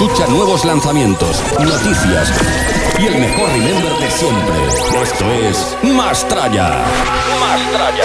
Escucha nuevos lanzamientos, noticias y el mejor remember de siempre. Esto es Mastraya. Mastraya.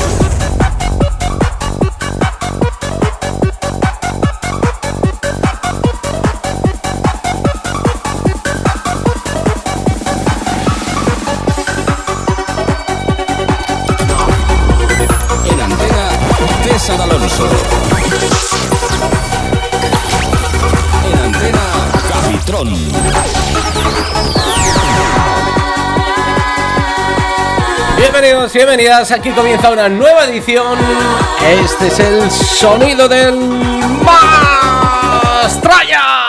Bienvenidos, bienvenidas. Aquí comienza una nueva edición. Este es el sonido del Mastraya.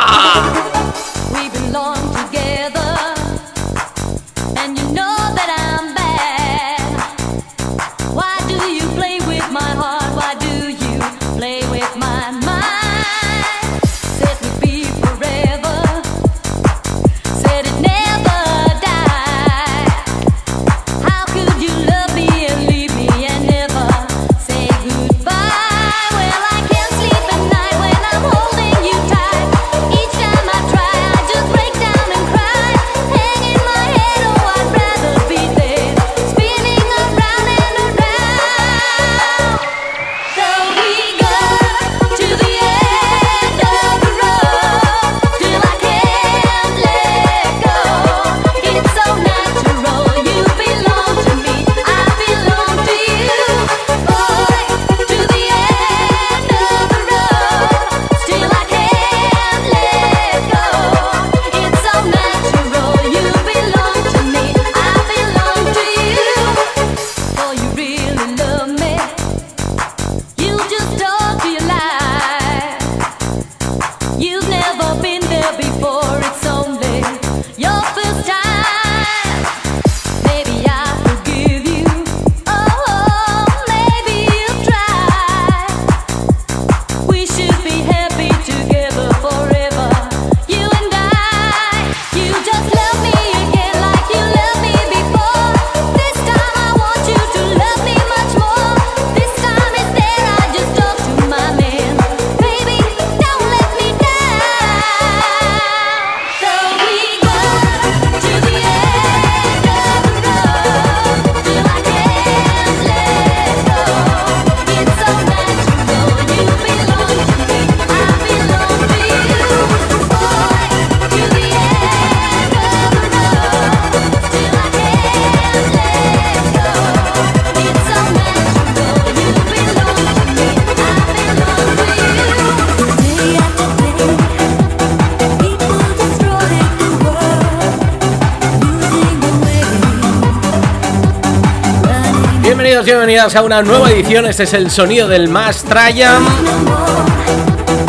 Bienvenidas a una nueva edición. Este es el sonido del Más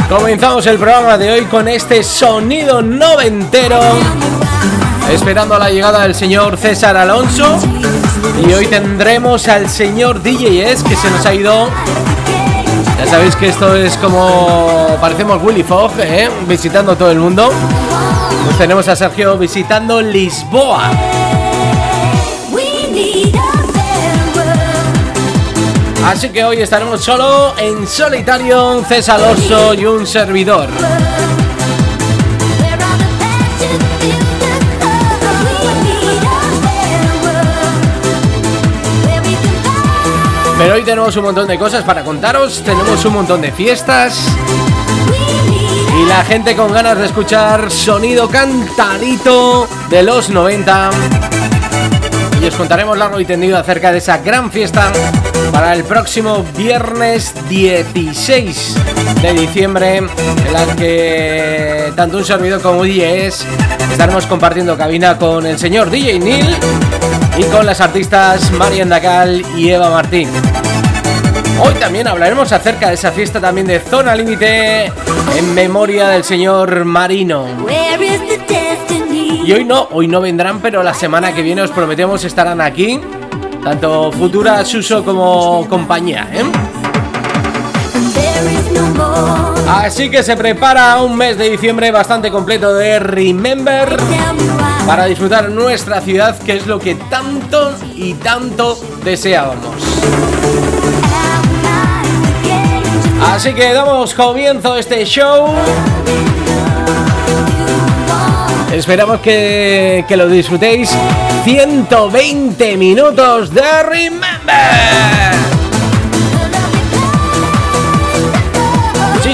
Comenzamos el programa de hoy con este sonido noventero. esperando la llegada del señor César Alonso. Y hoy tendremos al señor DJS que se nos ha ido. Ya sabéis que esto es como parecemos Willy Fogg, ¿eh? visitando todo el mundo. Pues tenemos a Sergio visitando Lisboa. Así que hoy estaremos solo en solitario, César Alonso y un servidor. Pero hoy tenemos un montón de cosas para contaros, tenemos un montón de fiestas y la gente con ganas de escuchar sonido cantadito de los 90. Y os contaremos largo y tendido acerca de esa gran fiesta para el próximo viernes 16 de diciembre, en la que tanto un servidor como DJs estaremos compartiendo cabina con el señor DJ Neil y con las artistas Marian Dacal y Eva Martín. Hoy también hablaremos acerca de esa fiesta también de Zona Límite en memoria del señor Marino. Y hoy no, hoy no vendrán, pero la semana que viene os prometemos estarán aquí, tanto Futura, Suso como compañía, ¿eh? Así que se prepara un mes de diciembre bastante completo de Remember para disfrutar nuestra ciudad, que es lo que tanto y tanto deseábamos. Así que damos comienzo a este show. Esperamos que, que, lo disfrutéis. 120 minutos de Remember.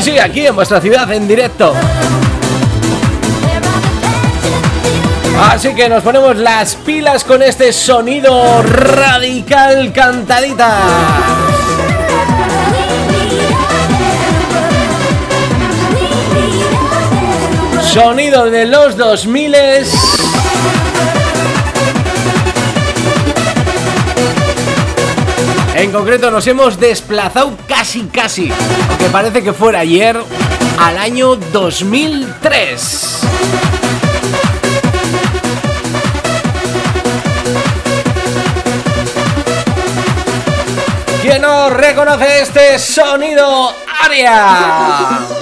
sí, aquí en vuestra ciudad en directo. Así que nos ponemos las pilas con este sonido radical cantadita. Sonido de los 2000 En concreto nos hemos desplazado casi casi, aunque parece que fuera ayer, al año 2003. ¿Quién no reconoce este sonido? ¡Aria!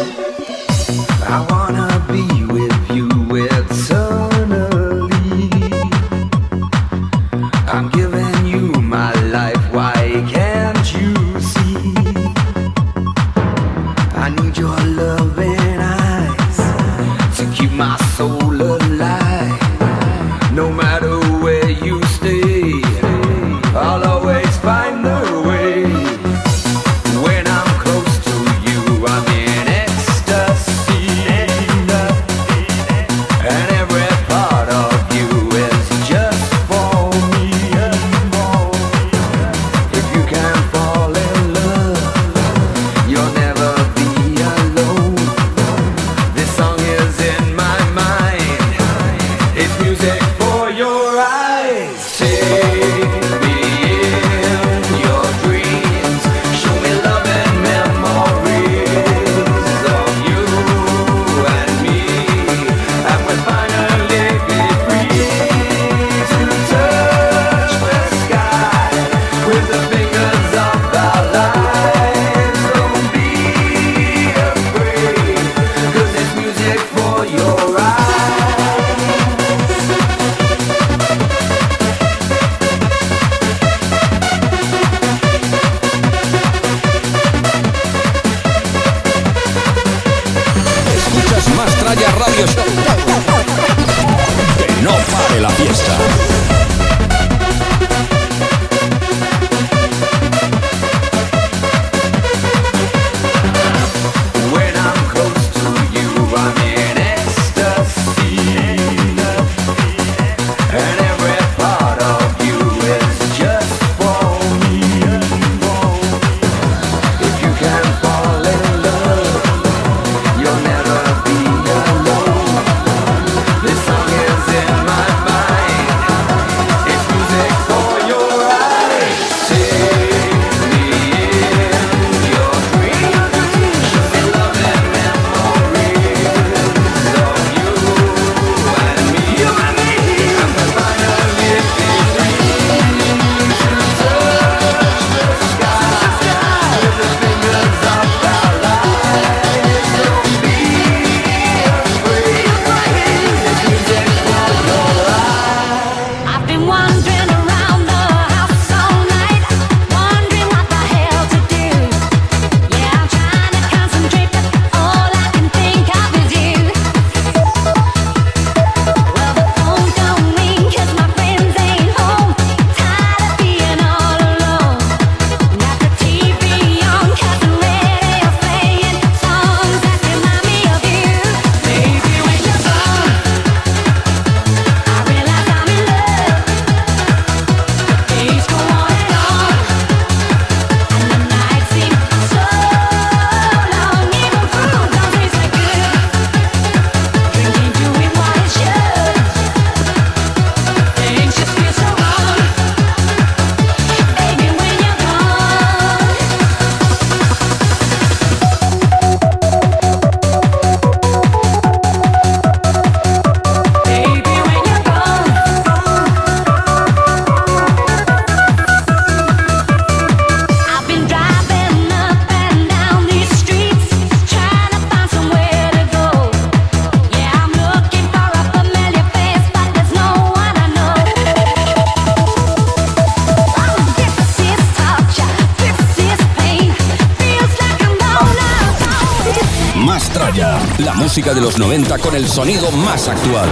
Música de los 90 con el sonido más actual.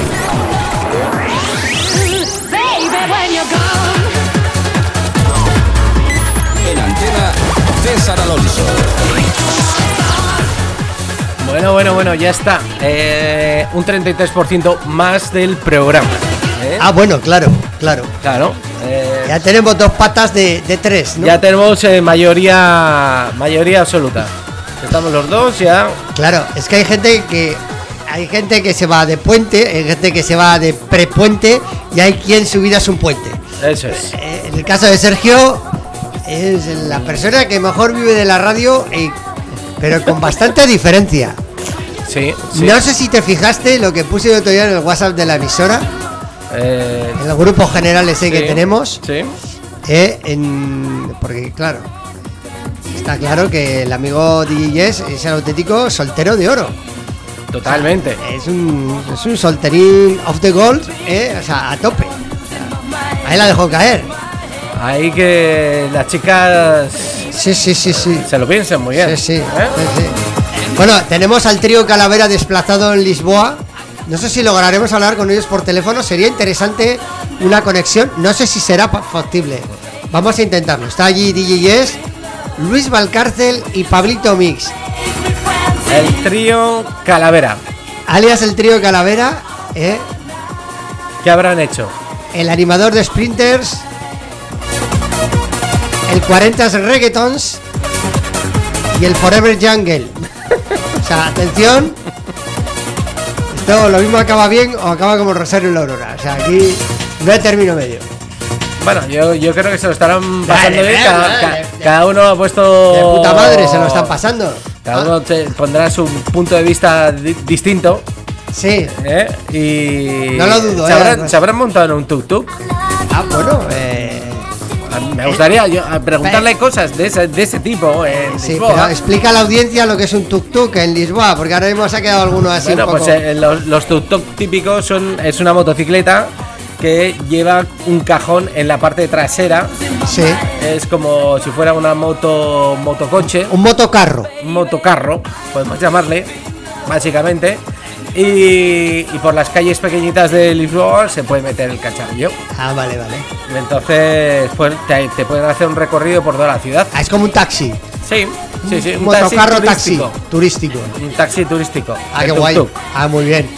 En antena, César Alonso. Bueno, bueno, bueno, ya está. Eh, un 33% más del programa. ¿eh? Ah, bueno, claro, claro. Claro. eh, Ya tenemos dos patas de, de tres, ¿no? ya tenemos eh, mayoría mayoría absoluta. Estamos los dos ya. Claro, es que hay gente que hay gente que se va de puente, hay gente que se va de prepuente y hay quien su vida es un puente. Eso es. Eh, En el caso de Sergio es la persona que mejor vive de la radio, y- pero con bastante diferencia. Sí, sí. No sé si te fijaste lo que puse el otro día en el WhatsApp de la emisora, Eh, en el grupo general ese que sí, tenemos, Sí. eh, en- porque claro, está claro que el amigo DJ Yes es el auténtico soltero de oro. Totalmente. Es un, es un solterín off the gold, eh, o sea, a tope. Ahí la dejó caer. Ahí que las chicas Sí, sí, sí, sí. se lo piensen muy bien. Sí, sí, ¿eh? sí, sí. Bueno, tenemos al trío Calavera desplazado en Lisboa. No sé si lograremos hablar con ellos por teléfono. Sería interesante una conexión. No sé si será factible. Vamos a intentarlo. Está allí DJ Yes, Luis Valcárcel y Pablito Mix. El trío Calavera. Alias el trío Calavera, ¿eh? ¿Qué habrán hecho? el animador de Sprinters, el 40 Reggaetons y el Forever Jungle. O sea, atención. Esto lo mismo acaba bien o acaba como Rosario y la Aurora. O sea, aquí no hay término medio. Bueno, yo, yo creo que se lo estarán pasando bien. Cada, cada uno ha puesto. De puta madre se lo están pasando. Cada uno te pondrá su punto de vista di- distinto. Sí. ¿eh? Y. No lo dudo, ¿Se eh, habrán, además. se habrán montado en un tuk-tuk? Ah, bueno. Eh, Me gustaría yo, a preguntarle cosas de ese, de ese tipo en sí, Lisboa. pero explica a la audiencia lo que es un tuk-tuk en Lisboa, porque ahora mismo se ha quedado alguno así Bueno, un poco... pues eh, los, los tuk-tuk típicos son es una motocicleta que lleva un cajón en la parte trasera. Sí. Es como si fuera una moto motocoche, Un motocarro. un motocarro, podemos llamarle, básicamente. Y, y por las calles pequeñitas de Lisboa se puede meter el cacharrillo. Ah, vale, vale. Entonces, pues te, te pueden hacer un recorrido por toda la ciudad. Ah, es como un taxi. Sí, sí, sí. Un motocarro taxi turístico. turístico. Un taxi turístico. Ah, qué guay. Ah, muy bien.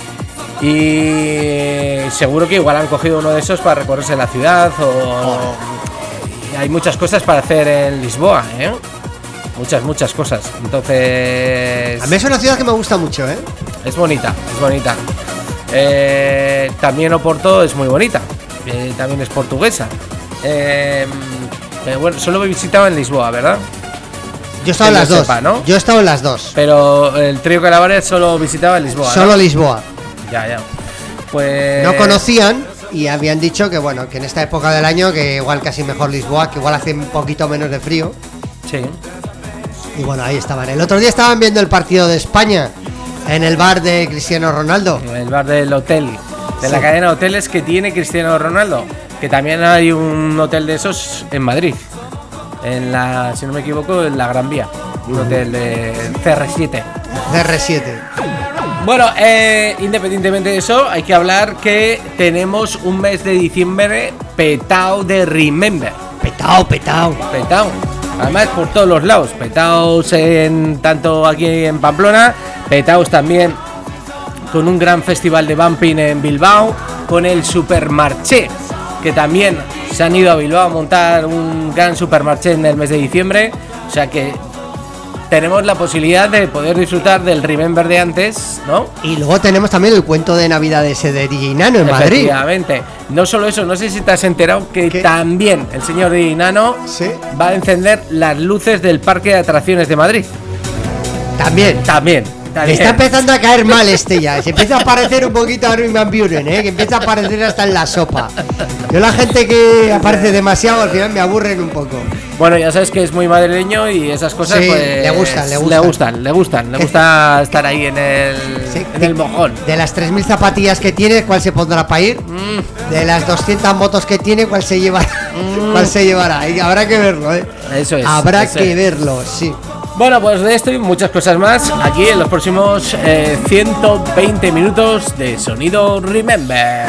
Y seguro que igual han cogido uno de esos para recorrerse la ciudad o... hay muchas cosas para hacer en Lisboa, ¿eh? Muchas, muchas cosas. Entonces... A mí es una ciudad que me gusta mucho, ¿eh? Es bonita, es bonita. Eh, también Oporto es muy bonita. eh, también es portuguesa. Eh, bueno, solo he visitado en Lisboa, ¿verdad? Yo he estado en las dos. Yo he estado en las dos. Pero el trío Calavares solo visitaba en Lisboa. ¿no? Solo Lisboa. Ya, ya. Pues... No conocían y habían dicho que, bueno, que en esta época del año, que igual casi mejor Lisboa, que igual hace un poquito menos de frío. Sí. Y bueno, ahí estaban. El otro día estaban viendo el partido de España en el bar de Cristiano Ronaldo. El bar del hotel, de la cadena de hoteles que tiene Cristiano Ronaldo. Que también hay un hotel de esos en Madrid. En la, si no me equivoco, en la Gran Vía. Un hotel de CR7. CR7. Bueno, eh, independientemente de eso, hay que hablar que tenemos un mes de diciembre petao de Remember. Petao, petao. Petao. Además por todos los lados. Petaos en tanto aquí en Pamplona, petaos también con un gran festival de bumping en Bilbao, con el Supermarché, que también se han ido a Bilbao a montar un gran supermarché en el mes de diciembre. O sea que tenemos la posibilidad de poder disfrutar del Remember de antes, ¿no? Y luego tenemos también el cuento de Navidad ese de DJ Nano en Madrid. Efectivamente. No solo eso, no sé si te has enterado que ¿Qué? también el señor Dinano Sí. va a encender las luces del Parque de Atracciones de Madrid. También. También. También. está empezando a caer mal este ya. Se empieza a parecer un poquito a Armin Van Buren, ¿eh? Que empieza a aparecer hasta en la sopa. Yo la gente que aparece demasiado al final me aburren un poco. Bueno, ya sabes que es muy madrileño y esas cosas Sí, pues, le gustan, le Le gustan. gustan, le gustan. Le gusta estar ahí en el, Sí, en el mojón. De las 3.000 zapatillas que tiene, ¿cuál se pondrá para ir? Mm. De las 200 motos que tiene, ¿cuál se llevará? ¿Cuál se llevará? Y habrá que verlo, ¿eh? Eso es. Habrá eso que es. verlo, sí. Bueno, pues de esto y muchas cosas más aquí en los próximos 120 eh, minutos de Sonido Remember.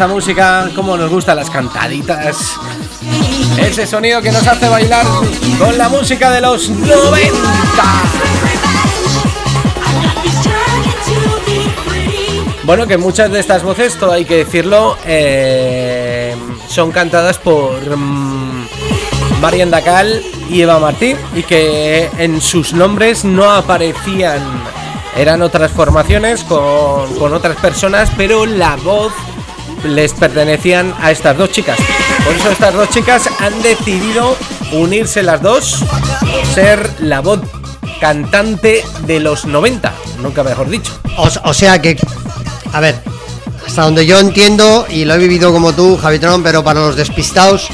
Esta música, cómo nos gustan las cantaditas. Ese sonido que nos hace bailar con la música de los 90. Bueno, que muchas de estas voces, todo hay que decirlo, eh, son cantadas por mm, Marian Dacal y Eva Martí y que en sus nombres no aparecían, eran otras formaciones con, con otras personas, pero la voz les pertenecían a estas dos chicas. Por eso estas dos chicas han decidido unirse las dos, ser la voz cantante de los 90, nunca mejor dicho. O, o sea que, a ver, hasta donde yo entiendo, y lo he vivido como tú, Javitron, pero para los despistados,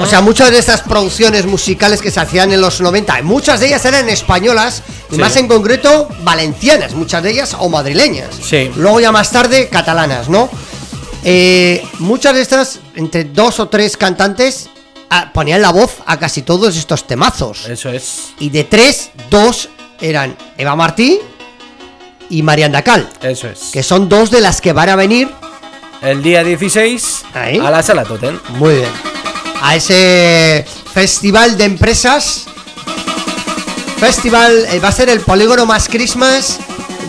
o sea, muchas de estas producciones musicales que se hacían en los 90, muchas de ellas eran españolas, y Sí. más en concreto valencianas, muchas de ellas o madrileñas. Sí. Luego ya más tarde catalanas, ¿no? Eh, muchas de estas, entre dos o tres cantantes, ah, ponían la voz a casi todos estos temazos. Eso es, Y de tres, dos eran Eva Martí y Marian Dacal, eso es. que son dos de las que van a venir, El día 16 Ahí. a la sala Totem. muy bien, a ese festival de empresas. Festival, eh, va a ser el polígono más Christmas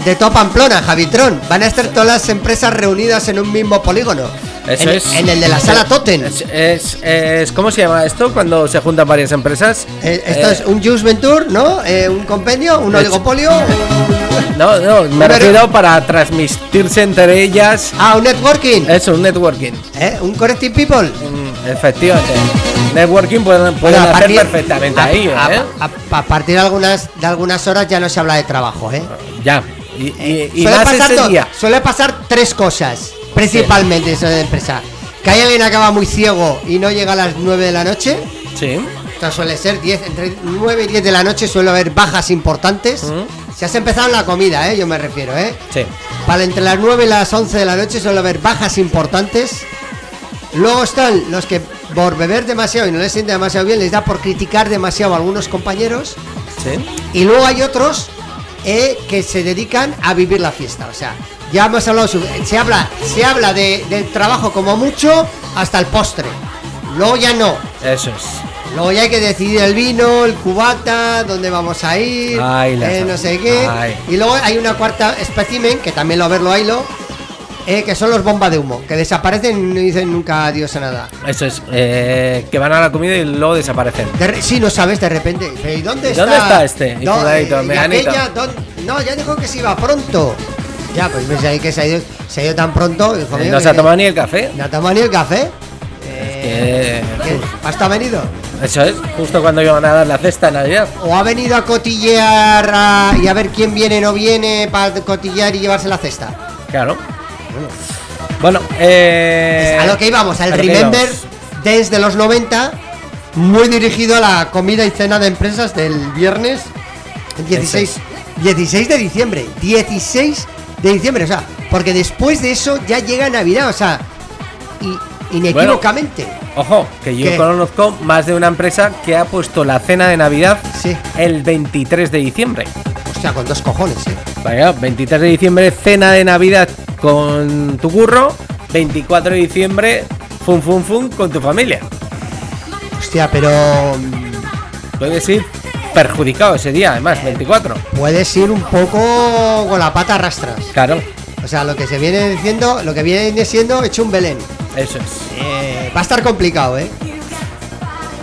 de toda Pamplona, Javitron. Van a estar todas las empresas reunidas en un mismo polígono. Eso en, es. en el de la sala Totem. Es, es, es- ¿Cómo se llama esto cuando se juntan varias empresas? Eh, esto Eh, es un Juice Venture, ¿no? Eh, un compendio, un oligopolio. No, no, me Pero- refiero para transmitirse entre ellas. Ah, un networking. Es un networking. ¿Eh? Un Connecting People. Mm, Efectivamente. Networking pueden, pueden Bueno, a hacer partir- perfectamente a- ahí, a, ¿eh? a- a partir de algunas, de algunas horas ya no se habla de trabajo, ¿eh? Ya. Y, y- y suele, más pasar ese día. suele pasar tres cosas, principalmente eso de empresa. Que hay alguien acaba muy ciego y no llega a las 9 de la noche. Sí. Esto suele ser 10, entre 9 y 10 de la noche suele haber bajas importantes. Si has empezado la comida, ¿eh? Yo me refiero, ¿eh? Sí. Vale, entre las 9 y las 11 de la noche suele haber bajas importantes. Luego están los que por beber demasiado y no les siente demasiado bien, les da por criticar demasiado a algunos compañeros. Sí. Y luego hay otros eh, que se dedican a vivir la fiesta. O sea, ya hemos hablado, se habla, se habla de, del trabajo como mucho hasta el postre. Luego ya no. Eso es. Luego ya hay que decidir el vino, el cubata, dónde vamos a ir, Ay, eh, no sé qué. ay. Y luego hay una cuarta espécimen, que también lo verlo haylo, eh, que son los bombas de humo, que desaparecen y no dicen nunca adiós a nada. Eso es. eh, que van a la comida y luego desaparecen. De re- sí, no sabes de repente. ¿Y dónde ¿Y está? dónde está este? Y eh, no, ya dijo que se iba pronto. Ya, pues ves ahí que se ha ido, se ha ido tan pronto. hijo mío, no que- se ha tomado ni el café. ¿No ha tomado ni el café? Eh, ¿Qué? ¿Hasta ha venido? eso es. Justo cuando iban a dar la cesta en Navidad. ¿O ha venido a cotillear a- y a ver quién viene o no viene para cotillear y llevarse la cesta? Claro. Bueno, eh, a lo que íbamos, al Remember desde los 90, muy dirigido a la comida y cena de empresas del viernes 16, 16 de diciembre. 16 de diciembre, o sea, porque después de eso ya llega Navidad, o sea, y, inequívocamente. Ojo, que yo ¿Qué? conozco más de una empresa que ha puesto la cena de Navidad Sí, el 23 de diciembre. hostia, con dos cojones, eh. Vaya, 23 de diciembre, cena de Navidad con tu curro. 24 de diciembre, fum fum fum con tu familia. Hostia, pero mm, Puedes ir perjudicado ese día, además, 24. puedes ir un poco con la pata a rastras. Claro, O sea, lo que se viene diciendo, lo que viene siendo hecho un Belén. eso es. Eh, va a estar complicado, ¿eh?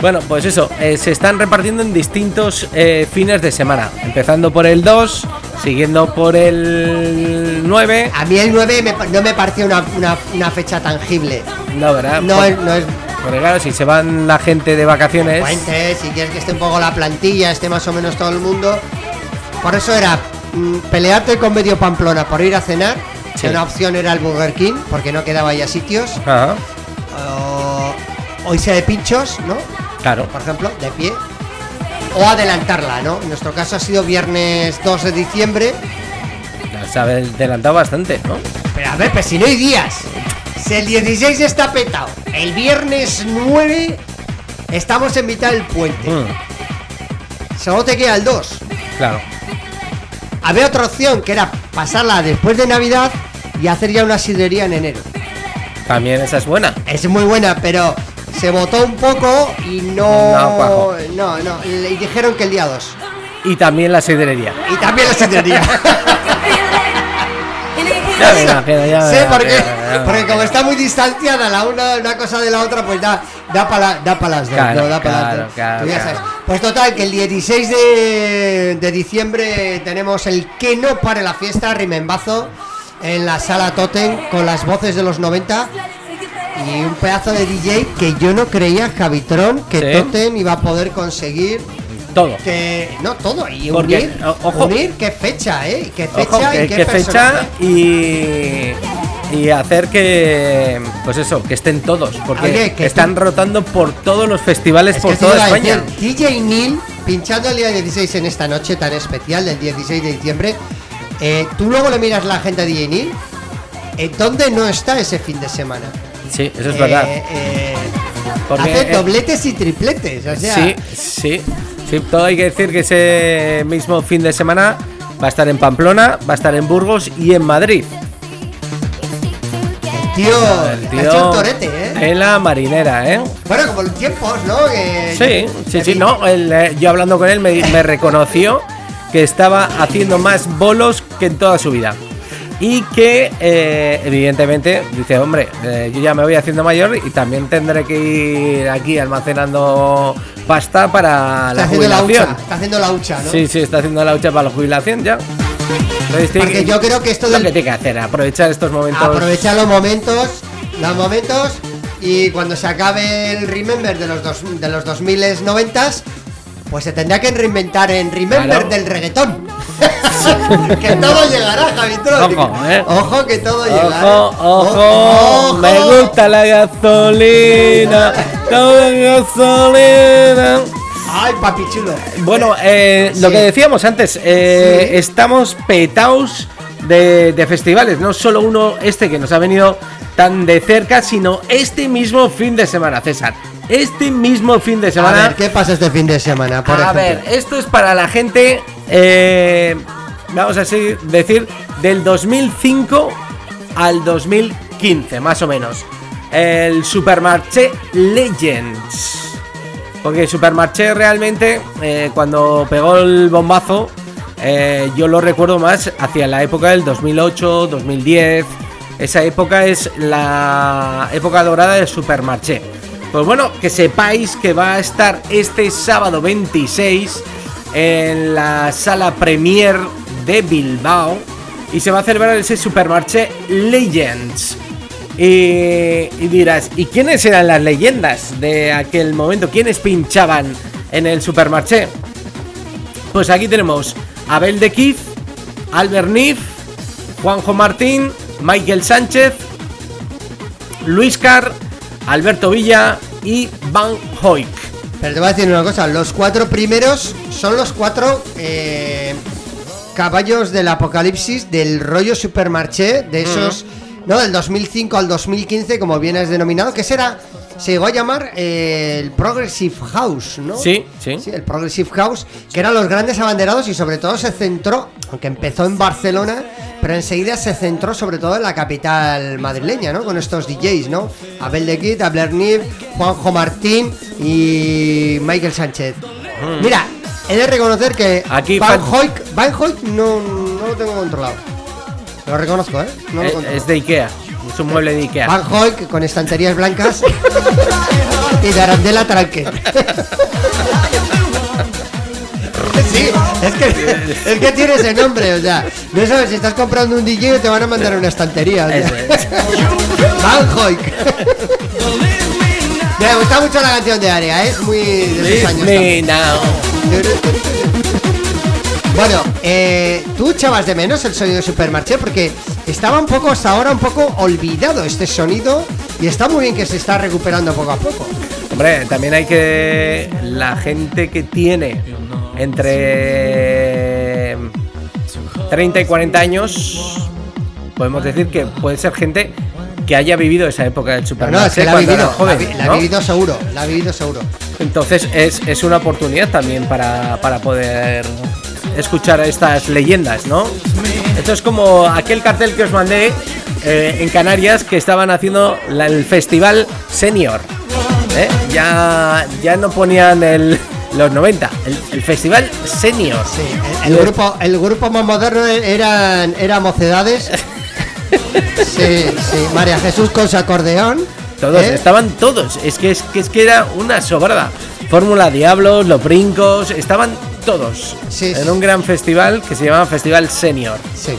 Bueno, pues eso, eh, se están repartiendo en distintos eh, fines de semana. Empezando por el 2, siguiendo por el 9. A mí el 9 me pa- no me parecía una, una- una fecha tangible. No, ¿verdad? No Por- es, no es Porque claro, si se van la gente de vacaciones. puente, si quieres que esté un poco la plantilla, esté más o menos todo el mundo. Por eso era mm, pelearte con medio Pamplona por ir a cenar. Sí. Una opción era el Burger King, porque no quedaba ya sitios. Ajá, o irse de pinchos, ¿no? Claro. Por ejemplo, de pie. O adelantarla, ¿no? En nuestro caso ha sido viernes 2 de diciembre. Se ha adelantado bastante, ¿no? Pero a ver, pues si no hay días. Si el 16 está petado, el viernes 9 estamos en mitad del puente. Mm, Solo te queda el 2. claro. Había otra opción que era pasarla después de Navidad y hacer ya una sidrería en enero. También esa es buena. Es muy buena, pero se votó un poco y no. No. No, no. Y dijeron que el día 2. Y también la sidrería. Y también la sidrería. Ya me imagino, ya Sí, porque, porque como está muy distanciada la una, una cosa de la otra, pues da, da para da pa las dos. Claro, no, da pa las claro, dos. claro, ya claro. sabes. Pues total, que el 16 de, de diciembre tenemos el que no pare la fiesta, Rimembazo, en la sala Totem, con las voces de los 90. Y un pedazo de DJ que yo no creía, Javitron, que Sí. Totem iba a poder conseguir Todo. que no todo y Porque, unir, ojo. unir qué fecha, eh, qué fecha Ojo, y qué, fecha personaje. y, y hacer que, pues eso, que estén todos, porque Oye, que están rotando por todos los festivales Es por toda España. decir, DJ Neil pinchando el día 16 en esta noche tan especial del 16 de diciembre. eh, tú luego le miras la gente a DJ Neil. eh, ¿Dónde no está ese fin de semana? Sí, eso es Eh, verdad. eh, Porque, hace eh, dobletes y tripletes. O sea, Sí, sí, sí, todo hay que decir que ese mismo fin de semana va a estar en Pamplona, va a estar en Burgos y en Madrid. tío, El ha hecho un torete, ¿eh? En la marinera, ¿eh? Bueno, como los tiempos, ¿no? Que- Sí, sí, sí, no. él, eh, yo hablando con él me, me reconoció que estaba haciendo más bolos que en toda su vida. Y que, eh, evidentemente, dice, hombre, eh, yo ya me voy haciendo mayor y también tendré que ir aquí almacenando pasta para Está la haciendo la jubilación. hucha, está haciendo la hucha, ¿no? Sí, sí, está haciendo la hucha para la jubilación ya. Entonces, Porque que- yo creo que esto lo del que tiene que hacer, aprovechar estos momentos. Aprovecha los momentos, los momentos y cuando se acabe el Remember de los dos, de los 2000 90 pues se tendrá que reinventar en Remember Claro. del reggaetón. que todo llegará, Javitron. Ojo, eh. Ojo que todo llegará. Ojo, ojo, Ojo. me gusta la gasolina, toda gasolina. Ay, papi chulo. Bueno, eh, lo que decíamos antes, eh, Sí. estamos petaos de, de festivales, no solo uno este que nos ha venido tan de cerca, sino este mismo fin de semana, César. Este mismo fin de A semana. ver, ¿qué pasa este fin de semana? Por a ejemplo? ver, esto es para la gente, eh, vamos a decir, del 2005 al 2015, más o menos. El Supermarché Legends. Porque Supermarché realmente, eh, cuando pegó el bombazo, eh, yo lo recuerdo más hacia la época del 2008, 2010. Esa época es la época dorada del Supermarché. Pues bueno, que sepáis que va a estar este sábado 26 en la sala Premier de Bilbao y se va a celebrar ese Supermarché Legends. Y, dirás, ¿y quiénes eran las leyendas de aquel momento? ¿Quiénes pinchaban en el Supermarché? Pues aquí tenemos Abel de Kif, Albert Nif, Juanjo Martín, Michael Sánchez, Luis Carr, Alberto Villa y Van Hoyk. Pero te voy a decir una cosa, los cuatro primeros son los cuatro eh, caballos del apocalipsis del rollo supermarché, de esos, ¿no? Del 2005 al 2015, como bien has denominado, que será, se llegó a llamar eh, el Progressive House, ¿no? Sí, sí. el Progressive House, que eran los grandes abanderados y sobre todo se centró, aunque empezó en Barcelona, pero enseguida se centró sobre todo en la capital madrileña, ¿no? Con estos DJs, ¿no? Abel de Kid, Abler Nib, Juanjo Martín y Michael Sánchez. Mira, he de reconocer que. Aquí Van Hoyk, Van Hoyk no, no lo tengo controlado. Lo reconozco, ¿eh? No lo Eh, controlo. es de Ikea, es un mueble de Ikea. Van Hoyk con estanterías blancas y de arandela tranque. Sí, es que, es que tiene ese nombre, o sea, no sabes si estás comprando un DJ te van a mandar una estantería. o sea. Eso es. Van Hoyk. Me gusta mucho la canción de Aria, ¿eh? es muy de sus Leave años. me también. now. Bueno, eh, tú echabas de menos el sonido de Supermarché porque estaba un poco hasta ahora un poco olvidado este sonido y está muy bien que se está recuperando poco a poco. Hombre, también hay que. La gente que tiene entre 30 y 40 años, podemos decir que puede ser gente que haya vivido esa época del Pero supermercado. no, es que la ha vivido, la, vi- la ha vivido seguro, la ha vivido seguro. Entonces es, es una oportunidad también para, para poder escuchar estas leyendas, ¿no? Esto es como aquel cartel que os mandé eh, en Canarias que estaban haciendo el festival senior. ¿eh? Ya, ya no ponían el, los 90, el, festival senior. el, grupo, el grupo más moderno eran, era Mocedades. sí, sí, María Jesús con su acordeón. Todos, ¿eh? estaban todos. Es que, es que es que era una sobrada. Fórmula Diablos, Los Brincos, estaban todos en un gran festival que se llamaba Festival Senior. Sí.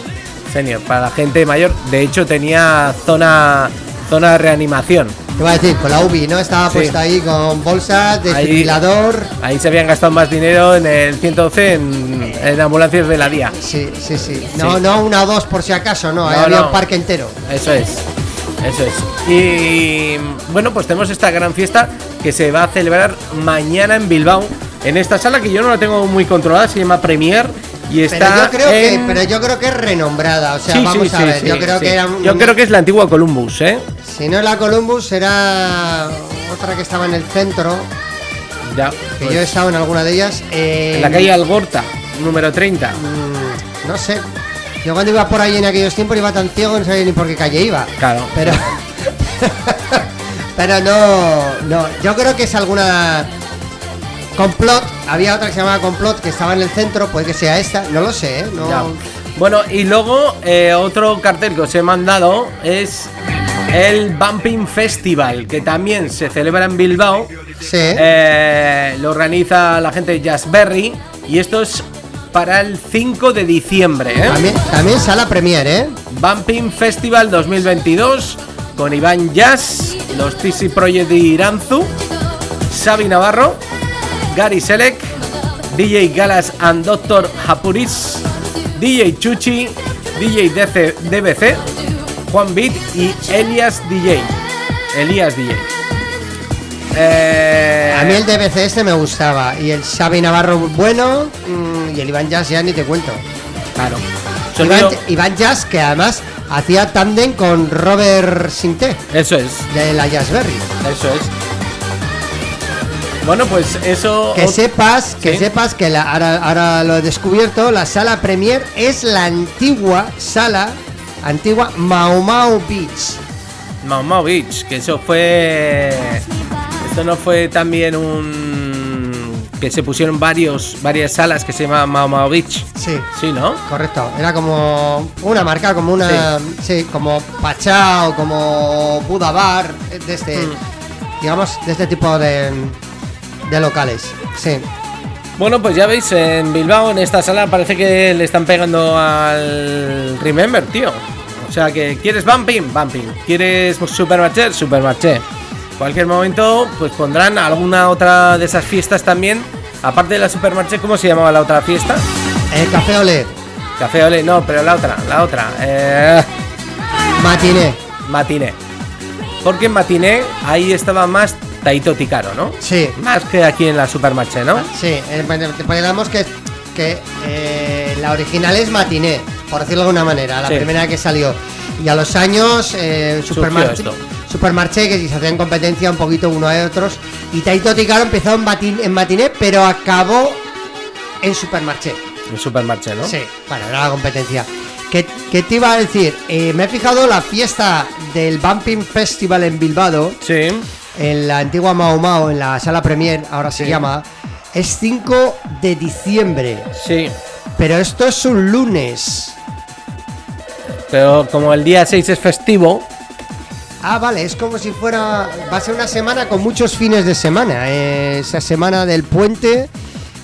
Senior, para la gente mayor. De hecho, tenía zona, zona de reanimación. Te voy a decir, con la UBI, ¿no? Estaba puesta ahí con bolsas, desfibrilador. Ahí, se habían gastado más dinero en el 112 en, en ambulancias de la día. Sí, sí, sí. No, no una o dos por si acaso, no. ahí había un parque entero. Eso es. Eso es. Y bueno, pues tenemos esta gran fiesta que se va a celebrar mañana en Bilbao, en esta sala que yo no la tengo muy controlada, se llama Premier. Y está pero yo creo que pero yo creo que es renombrada o sea vamos a ver yo creo que yo creo que es la antigua Columbus eh si no es la Columbus será otra que estaba en el centro ya que yo he pues. estado en alguna de ellas en la calle Algorta número 30 mm, no sé. Yo cuando iba por ahí en aquellos tiempos iba tan ciego no sabía ni por qué calle iba. Claro. Pero pero no no. Yo creo que es alguna Complot, había otra que se llamaba Complot que estaba en el centro, puede que sea esta, no lo sé, ¿eh? Bueno, y luego eh, otro cartel que os he mandado es el Bumping Festival, que también se celebra en Bilbao. Sí. Eh, lo organiza la gente de Jazzberry y esto es para el 5 de diciembre. ¿eh? También, también sala premier, ¿eh? Bumping Festival 2022 con Iván Jazz, los TC Project de Iranzu, Xavi Navarro Gary Selec, DJ Galas and Dr. Hapuris, DJ Chuchi, DJ DBC, Juan Beat y Elias DJ. Elias DJ. Eh, A mí el DBC este me gustaba. Y el Xavi Navarro bueno. Mm, y el Iván Jazz ya ni te cuento. Claro. Iván, Jazz que además hacía tandem con Robert Sinté. Eso es. De la Jazzberry. Eso es. Bueno, pues eso. Que sepas, que sepas que la, ahora, lo he descubierto, la sala Premier es la antigua sala, antigua Mau Mau Beach. Mau Mau Beach, que eso fue. Esto no fue también un. que se pusieron varios, varias salas que se llama Mau Mau Beach. Sí. Sí, ¿no? Correcto. Era como una marca, como una. Sí, como Pachao, como Buda Bar, de este. Hmm. Digamos, de este tipo de de locales, sí. Bueno, pues ya veis, en Bilbao, en esta sala, parece que le están pegando al Remember, tío. O sea que, ¿quieres Bumping? Bumping. ¿Quieres Supermarché? Supermarché. Cualquier momento, pues pondrán alguna otra de esas fiestas también. Aparte de la Supermarché, ¿cómo se llamaba la otra fiesta? El Café Olé. Café Olé, no, pero la otra, la otra. Eh... Matiné. Matiné. Porque en Matiné ahí estaba más Taito Ticaro, ¿no? Sí. Más que aquí en la Supermarché, ¿no? Sí, eh, digamos que, que eh, la original es Matiné, por decirlo de alguna manera, la primera que salió. Y a los años, eh, Supermarché, Supermarché, que se hacían competencia un poquito uno a otros, y Taito Ticaro empezó en, en Matiné, pero acabó en Supermarché. En Supermarché, ¿no? Sí, bueno, era la competencia. ¿Qué, te iba a decir? me he fijado la fiesta del Bumping Festival en Bilbao. Sí en la antigua Mao Mao, en la sala Premier, ahora se llama, es 5 de diciembre. Sí. Pero esto es un lunes. Pero como el día 6 es festivo. Ah, vale, es como si fuera. Va a ser una semana con muchos fines de semana. Eh, esa semana del puente.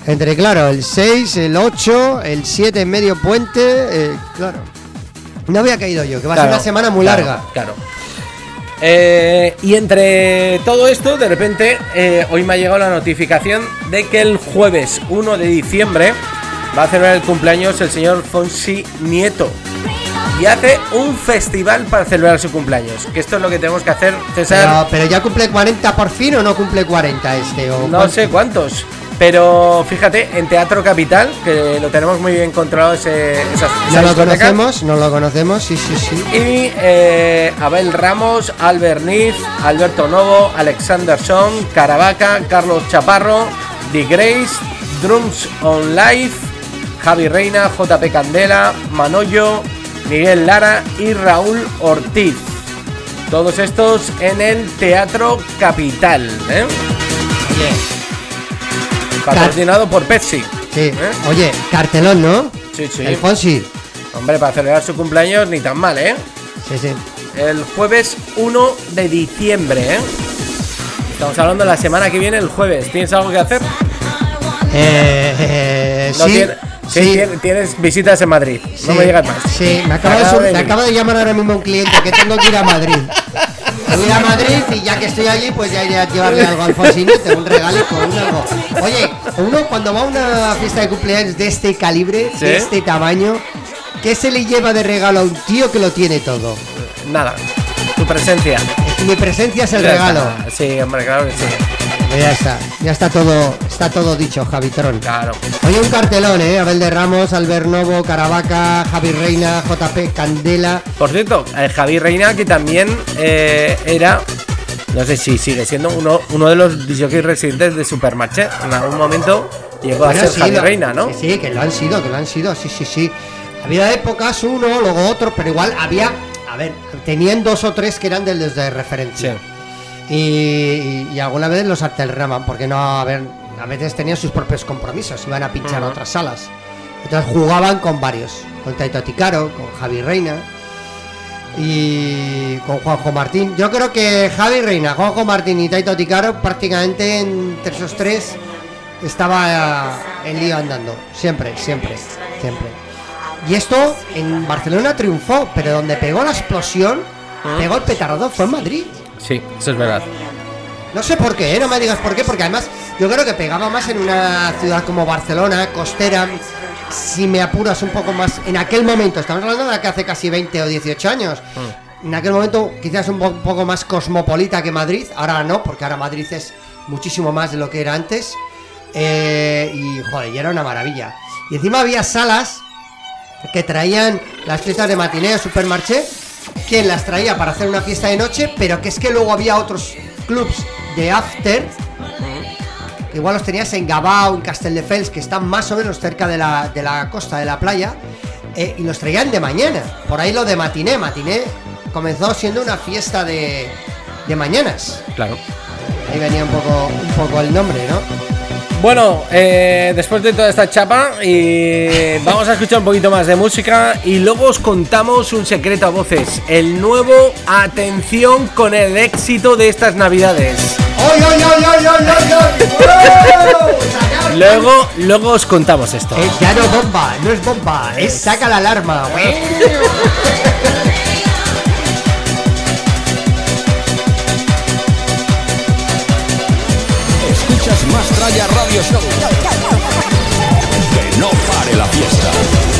Entre, claro, el 6, el 8, el 7 en medio puente. Eh, claro. No había caído yo, que va a ser una semana muy larga. Claro. Eh, y entre todo esto, de repente, eh, hoy me ha llegado la notificación de que el jueves 1 de diciembre va a celebrar el cumpleaños el señor Fonsi Nieto. Y hace un festival para celebrar su cumpleaños. Que esto es lo que tenemos que hacer, César. Pero, ya cumple 40 por fin o no cumple 40 este. O no sé cuántos. Pero fíjate, en Teatro Capital, que lo tenemos muy bien controlado ese, esas, No lo conocemos, no lo conocemos, sí, sí, sí. Y eh, Abel Ramos, Albert Niz, Alberto Novo, Alexander Son, Caravaca, Carlos Chaparro, The Grace, Drums on Life, Javi Reina, JP Candela, Manoyo, Miguel Lara y Raúl Ortiz. Todos estos en el Teatro Capital. ¿eh? Patrocinado por Pepsi. Sí. ¿Eh? Oye, cartelón, ¿no? Sí, sí. El Fonsi. Hombre, para celebrar su cumpleaños ni tan mal, ¿eh? Sí, sí. El jueves 1 de diciembre, ¿eh? Estamos hablando de la semana que viene, el jueves. ¿Tienes algo que hacer? Eh, eh, No sí, tiene- sí, sí, tien- tienes visitas en Madrid. sí, no me digas más. Sí, me acaba, de- me acaba de llamar ahora mismo un cliente que tengo que ir a Madrid. Voy a Madrid y ya que estoy allí, pues ya iré a llevarle algo al Fonsinete, un regalico, un algo. Oye, uno cuando va a una fiesta de cumpleaños de este calibre, ¿Sí? de este tamaño, ¿qué se le lleva de regalo a un tío que lo tiene todo? Nada. Tu presencia. Es- Mi presencia es el regalo. Sí, hombre, claro que sí. Ya está, ya está todo, está todo dicho, Javitron. Claro. Oye, un cartelón, ¿eh? Abel de Ramos, Albert Novo, Caravaca, Javi Reina, JP Candela. Por cierto, el Javi Reina, que también eh, era, no sé si sigue siendo uno, uno de los disjockeys residentes de Supermarché. En algún momento llegó a ser sí, Javi lo- Reina, ¿no? Sí, sí, que lo han sido, que lo han sido, sí, sí, sí. Había épocas uno, luego otro, pero igual había, a ver, tenían dos o tres que eran de de Sí. Y, y- y alguna vez los alternaban, porque no, a ver, a veces tenían sus propios compromisos, iban a pinchar a otras salas. Entonces jugaban con varios, con Taito Ticaro, con Javi Reina y con Juanjo Martín. Yo creo que Javi Reina, Juanjo Martín y Taito Ticaro prácticamente entre esos tres estaba eh, el lío andando, siempre, siempre, siempre. Y esto en Barcelona triunfó, pero donde pegó la explosión, pegó el petardo fue en Madrid. Sí, eso es verdad. No sé por qué, ¿eh? no me digas por qué, porque además yo creo que pegaba más en una ciudad como Barcelona, costera, si me apuras un poco más, en aquel momento, estamos hablando de que hace casi 20 o 18 años, en aquel momento quizás un po- poco más cosmopolita que Madrid, ahora no, porque ahora Madrid es muchísimo más de lo que era antes, eh, y joder, ya era una maravilla. Y encima había salas que traían las fiestas de matineo Supermarché, quien las traía para hacer una fiesta de noche, pero que es que luego había otros clubs de after, que igual los tenías en Gabao, en Castelldefels, que están más o menos cerca de la, de la costa de la playa, eh, y los traían de mañana. Por ahí lo de matiné, matiné comenzó siendo una fiesta de, de mañanas. Claro. Ahí venía un poco, un poco el nombre, ¿no? Bueno, eh, después de toda esta chapa, y vamos a escuchar un poquito más de música y luego os contamos un secreto a voces. El nuevo Atención con el éxito de estas navidades. Luego, luego os contamos esto. Eh, ya no bomba, no es bomba, es saca la alarma. Radio Show. Que no pare la fiesta.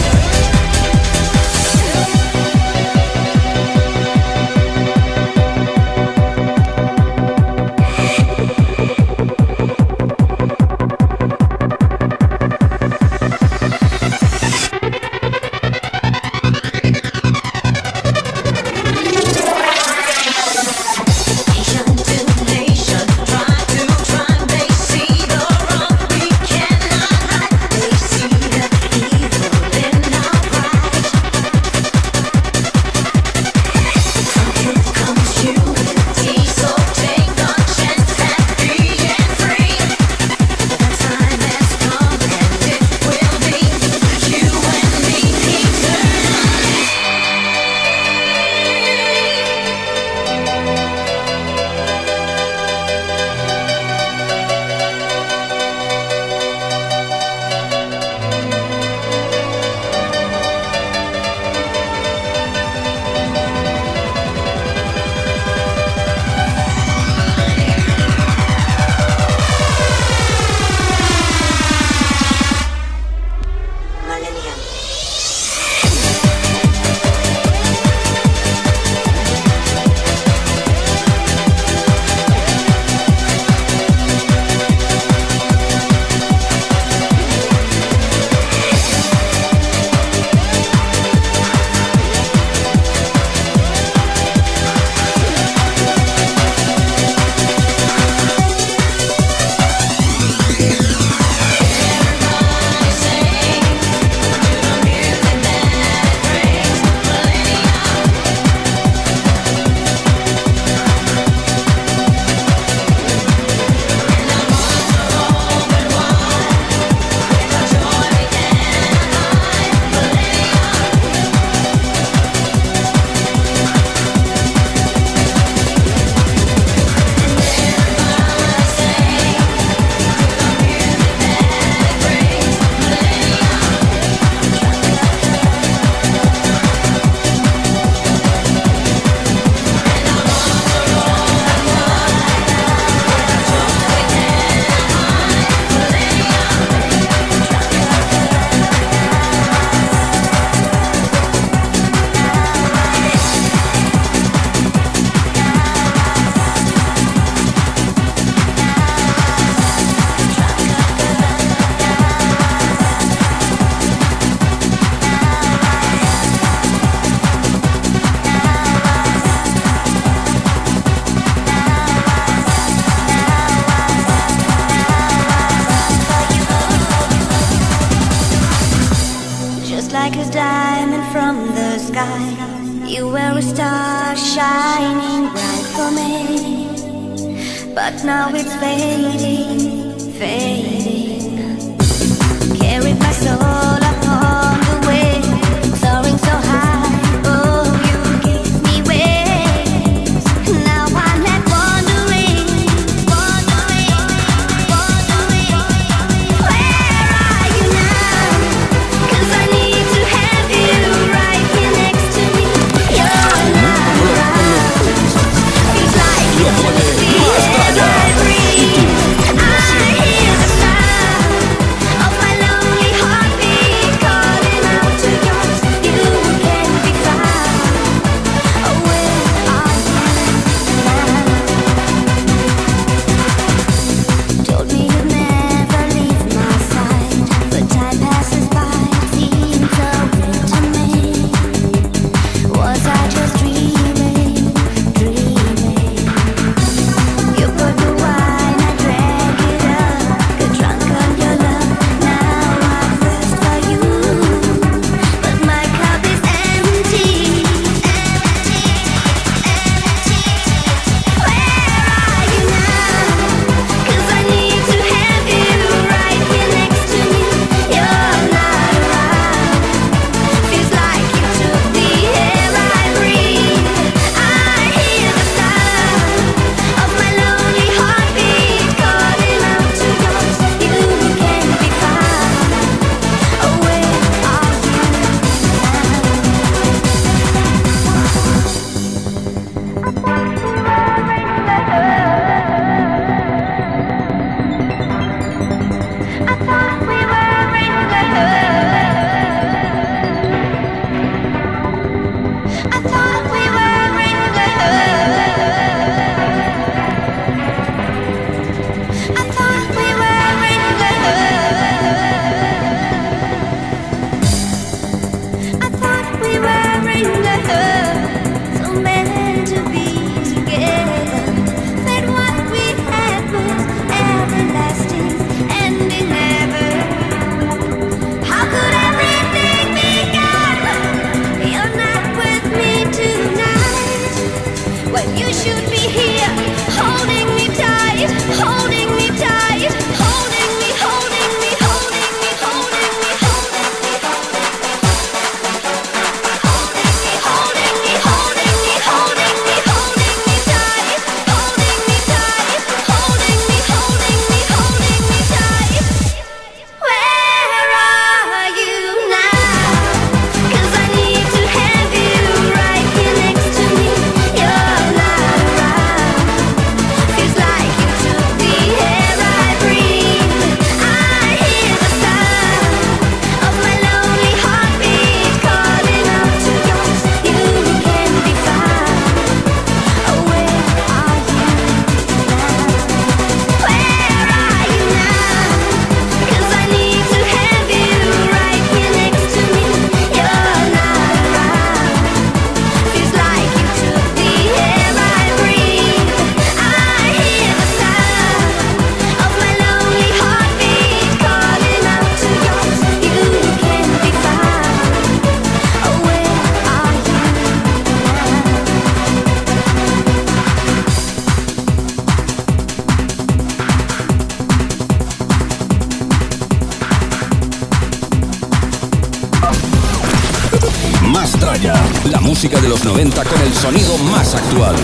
más traya. La música de los 90 con el sonido más actual.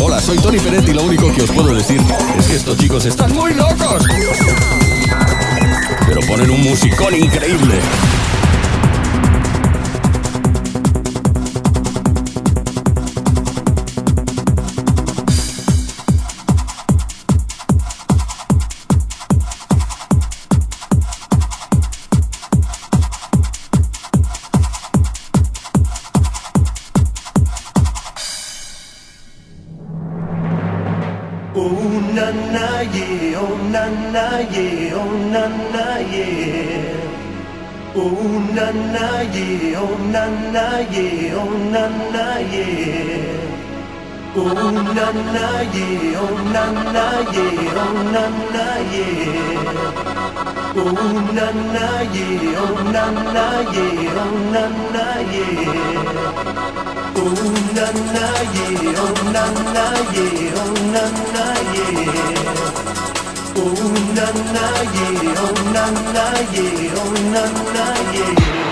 Hola, soy Tony Peretti y lo único que os puedo decir es que estos chicos están muy locos. Pero ponen un musicón increíble. na yeah, oh na na yeah. Oh na na yeah, oh na na yeah, oh na na yeah. Oh na na yeah, oh na na yeah, oh na na yeah. Oh na na yeah, oh na na yeah, oh na na yeah. Oh na na yeah, oh na na yeah, oh na na yeah.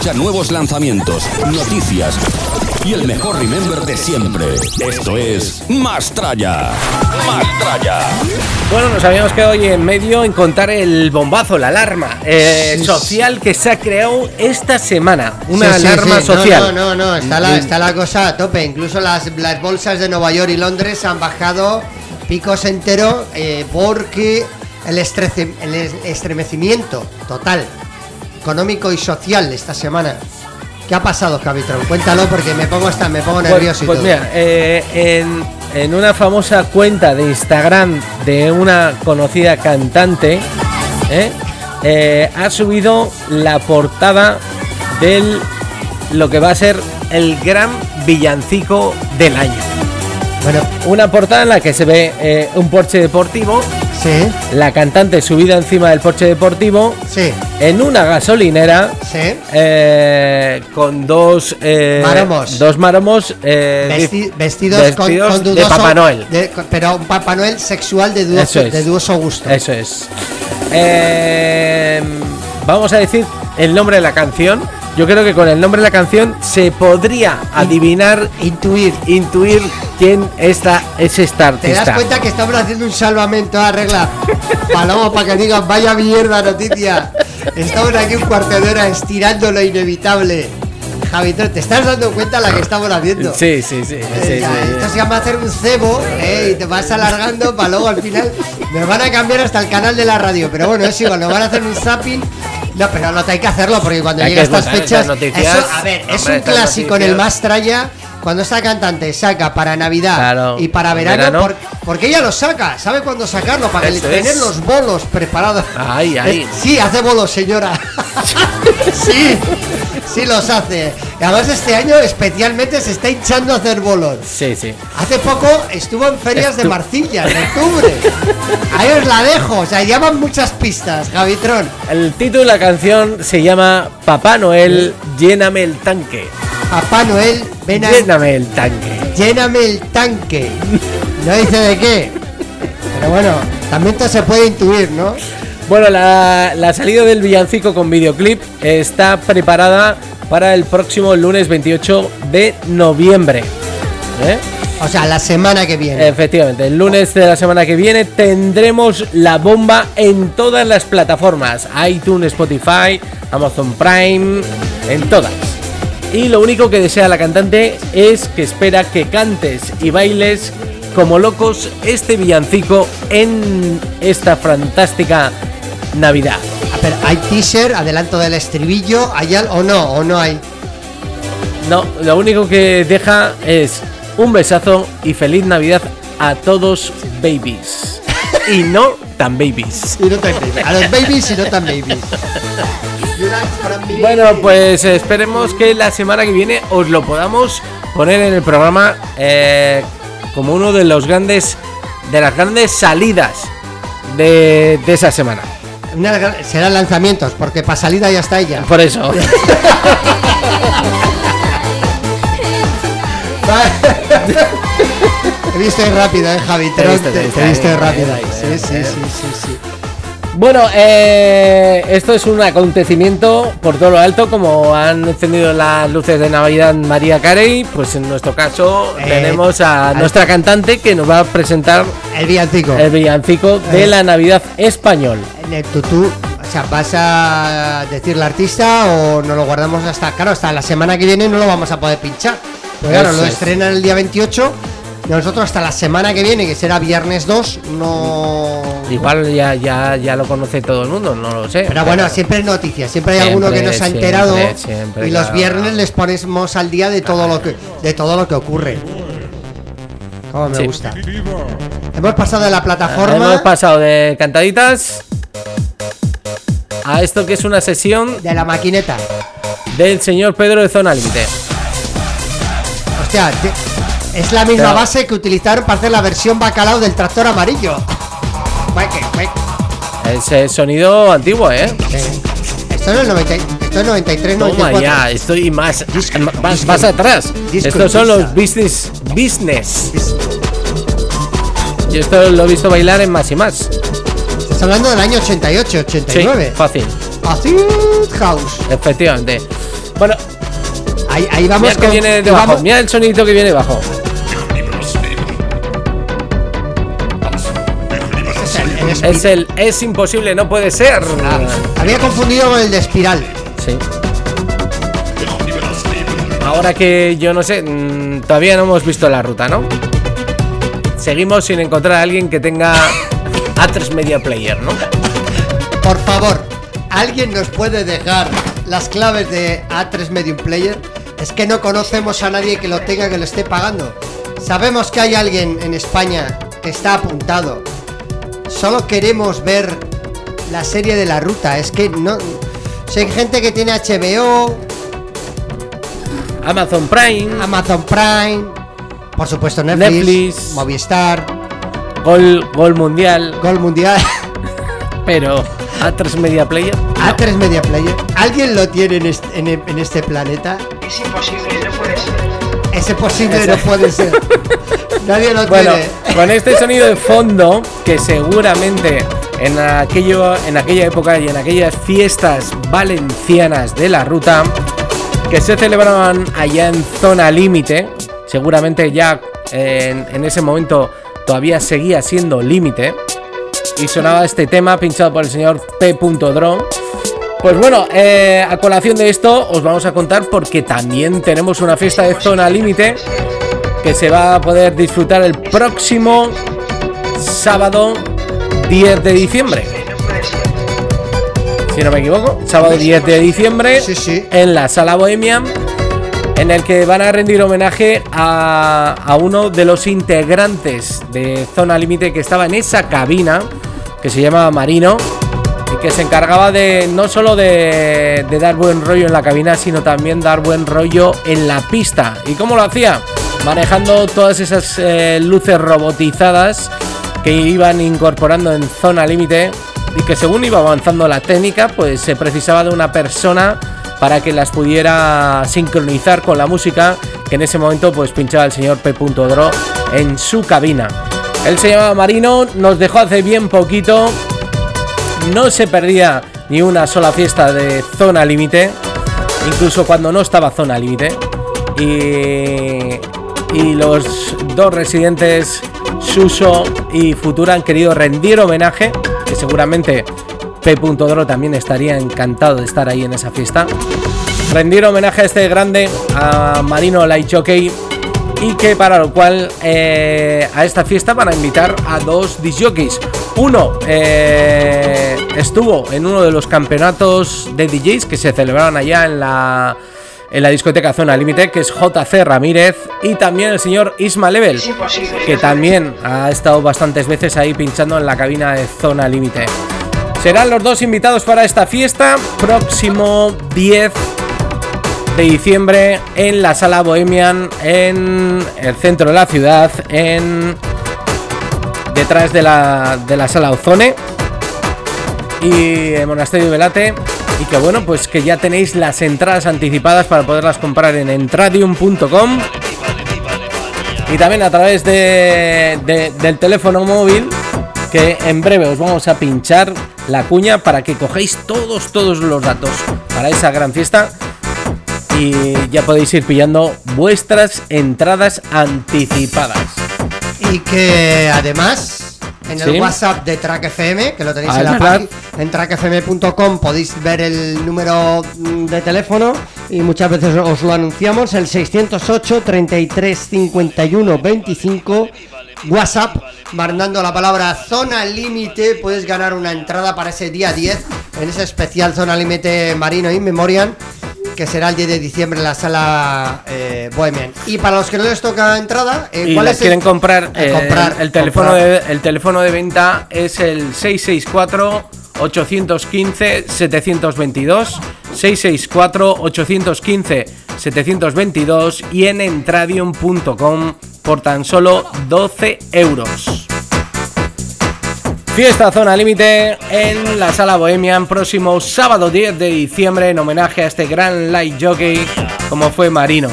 Escucha nuevos lanzamientos, noticias y el mejor remember de siempre. Esto es Mastraya. Mastraya. Bueno, nos habíamos quedado hoy en medio en contar el bombazo, la alarma eh, social que se ha creado esta semana. Una Sí, sí, alarma sí. No, social. No, no, no, está la, está la cosa a tope. Incluso las, las bolsas de Nueva York y Londres han bajado picos enteros eh, porque el, estrece- el es- estremecimiento total, económico y social de esta semana. ¿Qué ha pasado, Capitán? Cuéntalo porque me pongo hasta me pongo Pues, nervioso y pues todo. mira, eh, en, en una famosa cuenta de Instagram de una conocida cantante, ¿eh? Eh, ha subido la portada del lo que va a ser el gran villancico del año. Bueno, Una portada en la que se ve eh, un Porsche deportivo, sí, la cantante subida encima del Porsche deportivo, sí, en una gasolinera, sí. eh, con dos eh, Maromos. dos maromos eh, Vesti- vestidos, con- con, de dudoso- Papá Noel. de- pero un Papá Noel sexual de dudoso, es. de dudoso gusto. Eso es. Eh, vamos a decir el nombre de la canción. Yo creo que con el nombre de la canción se podría adivinar, Intuir. intuir quién esta es esta ¿Te das artista. cuenta que estamos haciendo un salvamento a regla? Paloma, para que digan, vaya mierda noticia. Estamos aquí un cuarto de hora estirando lo inevitable. Javi, ¿te estás dando cuenta la que estamos haciendo? Sí, sí, sí. Eh, sí, ya, sí. Esto se llama hacer un cebo eh, y te vas alargando para luego al final me van a cambiar hasta el canal de la radio. Pero bueno, es igual, nos van a hacer un zapping. No, pero no te hay que hacerlo porque cuando Hay llega que estas fechas. noticias. eso, a ver, es un clásico en el más traya. Cuando esta cantante saca para Navidad Claro, y para verano, verano. por- porque ella lo saca, sabe cuándo sacarlo, para Eso tener es. los bolos preparados. Ay, ay. Sí, hace bolos, señora. sí, sí los hace. Además este año especialmente se está hinchando a hacer bolos. Sí, sí. Hace poco estuvo en ferias de Marcilla, en octubre. Ahí os la dejo, o sea, llaman muchas pistas, Gavitrón. El título de la canción se llama Papá Noel, lléname el tanque. Papá Noel, ven a Lléname el tanque. lléname el tanque. No dice de qué. Pero bueno, también esto se puede intuir, ¿no? Bueno, la, la salida del villancico con videoclip está preparada para el próximo lunes 28 de noviembre. ¿Eh? O sea, la semana que viene. Efectivamente, el lunes de la semana que viene tendremos la bomba en todas las plataformas: iTunes, Spotify, Amazon Prime, en todas. Y lo único que desea la cantante es que espera que cantes y bailes como locos este villancico en esta fantástica Navidad. Pero hay teaser, adelanto del estribillo, ¿hay al o no? ¿O no hay? No, lo único que deja es un besazo y feliz Navidad a todos babies. Y no tan babies. Y no tan babies. A los babies y no tan babies. Bueno, pues esperemos que la semana que viene os lo podamos poner en el programa eh, como uno de los grandes de las grandes salidas de, de esa semana. Una serán lanzamientos, porque para salida ya está ella. Por eso. Te viste rápido, eh, Javi. Te, Te viste, ahí, Sí, sí, sí, sí, sí. Bueno, eh, esto es un acontecimiento por todo lo alto, como han encendido las luces de Navidad María Carey, pues en nuestro caso Eh, tenemos a nuestra cantante que nos va a presentar El villancico. el villancico de Eh. la Navidad español. Tutú, o sea, ¿vas a decir la artista o nos lo guardamos hasta, claro, hasta la semana que viene no lo vamos a poder pinchar? Pues claro, lo es. estrenan el día 28 y nosotros hasta la semana que viene, que será viernes 2, no... Igual ya, ya, ya lo conoce todo el mundo, no lo sé. Pero bueno, siempre es noticia, siempre hay alguno que Siempre, nos ha siempre, enterado siempre, y los claro. viernes les ponemos al día de todo lo que de todo lo que ocurre. Como me Sí. gusta. Hemos pasado de la plataforma Hemos pasado de cantaditas a esto que es una sesión de la maquineta. del señor Pedro de Zona Límite. Hostia, es la misma Pero- base que utilizaron para hacer la versión bacalao del tractor amarillo. Ese sonido antiguo, ¿eh? Sí. Esto es el 90, esto es 93, Toma 94. ya, estoy más, Disco, más, disco. más atrás. Disco Estos son los business business. Yo esto lo he visto bailar en más y más. Estás hablando del año 88, Sí, 89. fácil. Acid House. Efectivamente. Bueno, Ahí, ahí vamos mira que con- viene y debajo. vamos- Mira el sonidito que viene debajo. Es el es imposible, no puede ser. Ah, había confundido con el de espiral. Sí. Ahora que yo no sé, mm, todavía no hemos visto la ruta, ¿no? Seguimos sin encontrar a alguien que tenga A3 Media Player, ¿no? Por favor, ¿alguien nos puede dejar las claves de A3 Medium Player? Es que no conocemos a nadie que lo tenga que lo esté pagando. Sabemos que hay alguien en España que está apuntado. Solo queremos ver la serie de la ruta. Es que no. Hay gente que tiene HBO, Amazon Prime, Amazon Prime, por supuesto Netflix, Netflix. Movistar, Gol, Gol Mundial, Gol Mundial, pero A3 Media Player. A3 Media Player. ¿Alguien lo tiene en este, en en planeta? Es imposible, no puede ser. Ese posible Ese- no puede ser. Nadie lo Bueno, tiene. con este sonido de fondo, que seguramente en, aquello, en aquella época y en aquellas fiestas valencianas de la ruta, que se celebraban allá en zona límite, seguramente ya en, en ese momento todavía seguía siendo límite, y sonaba este tema pinchado por el señor P. Dro. Pues bueno, eh, a colación de esto os vamos a contar porque también tenemos una fiesta de zona límite que se va a poder disfrutar el próximo sábado 10 de diciembre. Si no me equivoco, sábado 10 de diciembre Sí, sí. en la Sala Bohemia, en el que van a rendir homenaje a, a uno de los integrantes de Zona Límite que estaba en esa cabina, que se llama Marino, y que se encargaba de no solo de, de dar buen rollo en la cabina, sino también dar buen rollo en la pista. ¿Y cómo lo hacía? Manejando todas esas eh, luces robotizadas que iban incorporando en zona límite y que según iba avanzando la técnica, pues se precisaba de una persona para que las pudiera sincronizar con la música que en ese momento pues pinchaba el señor P. Dro en su cabina. Él se llamaba Marino, nos dejó hace bien poquito, no se perdía ni una sola fiesta de zona límite, incluso cuando no estaba zona límite. Y, los dos residentes, Suso y Futura, han querido rendir homenaje, que seguramente P. Dro también estaría encantado de estar ahí en esa fiesta. Rendir homenaje a este grande, a Marino Light Jockey, y que para lo cual eh, a esta fiesta van a invitar a dos disjockeys. Uno eh, estuvo en uno de los campeonatos de DJs que se celebraron allá en la, en la discoteca Zona Límite, que es JC Ramírez, y también el señor Isma Level, Es imposible. que también ha estado bastantes veces ahí pinchando en la cabina de Zona Límite. Serán los dos invitados para esta fiesta, próximo 10 de diciembre en la sala Bohemian en el centro de la ciudad, en detrás de la, de la sala Ozone y el Monasterio Velate. Y que bueno, pues que ya tenéis las entradas anticipadas para poderlas comprar en entradium.com y también a través de, de- del teléfono móvil que en breve os vamos a pinchar la cuña para que cogéis todos todos los datos para esa gran fiesta y ya podéis ir pillando vuestras entradas anticipadas. Y que además en el. WhatsApp de Track FM, que lo tenéis Ah, en la página, en trackfm.com podéis ver el número mm, de teléfono y muchas veces os lo anunciamos, el 608 33 51 25 WhatsApp, mandando la palabra zona límite, puedes ganar una entrada para ese día 10 en ese especial zona límite marino in memoriam que será el 10 de diciembre en la sala eh, Bohemian. Y para los que no les toca entrada, eh, Y ¿cuál las es el- quieren comprar, Eh, eh, comprar, el, teléfono comprar. de, el teléfono de venta es el 664 815 722 664 815 722 y en entradium.com por tan solo 12 euros. Fiesta Zona Límite en la Sala Bohemian próximo sábado 10 de diciembre en homenaje a este gran light jockey como fue Marino.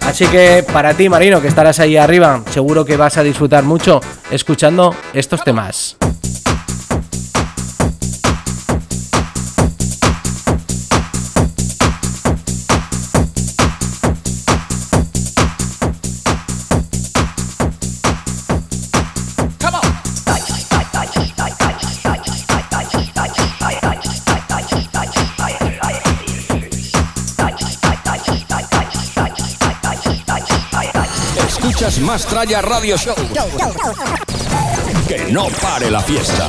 Así que para ti Marino que estarás ahí arriba seguro que vas a disfrutar mucho escuchando estos temas. Escuchas Más Tralla Radio Show. Que no pare la fiesta.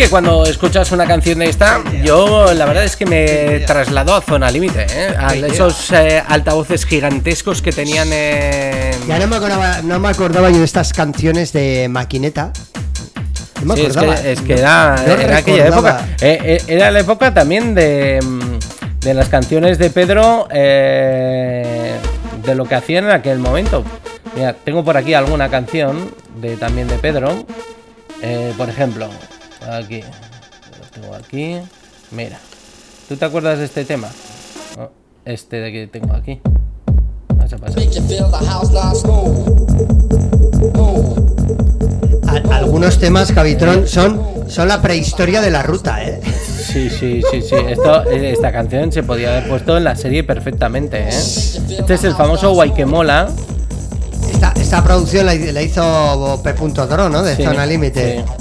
Que cuando escuchas una canción de esta, yo la verdad es que me trasladó a zona límite, ¿eh? a esos eh, altavoces gigantescos que tenían en... Ya no me acordaba, no me acordaba yo de estas canciones de maquineta. No me Sí, es acordaba. que, es que era, No era aquella época. Eh, eh, era la época también de, mm, de las canciones de Pedro, eh, de lo que hacían en aquel momento. Mira, tengo por aquí alguna canción de también de Pedro. Eh, por ejemplo, aquí. Lo tengo aquí. Mira. ¿Tú te acuerdas de este tema? Oh, Este de que tengo aquí. Vamos a pasar. A- algunos temas, Javitron, son, son la prehistoria de la ruta, ¿eh? Sí, sí, sí, sí. Esto, esta canción se podía haber puesto en la serie perfectamente, ¿eh? Este es el famoso Guayquemola. Esta, esta producción la, la hizo P. Dro, ¿no? De Sí, Zona Límite. Sí,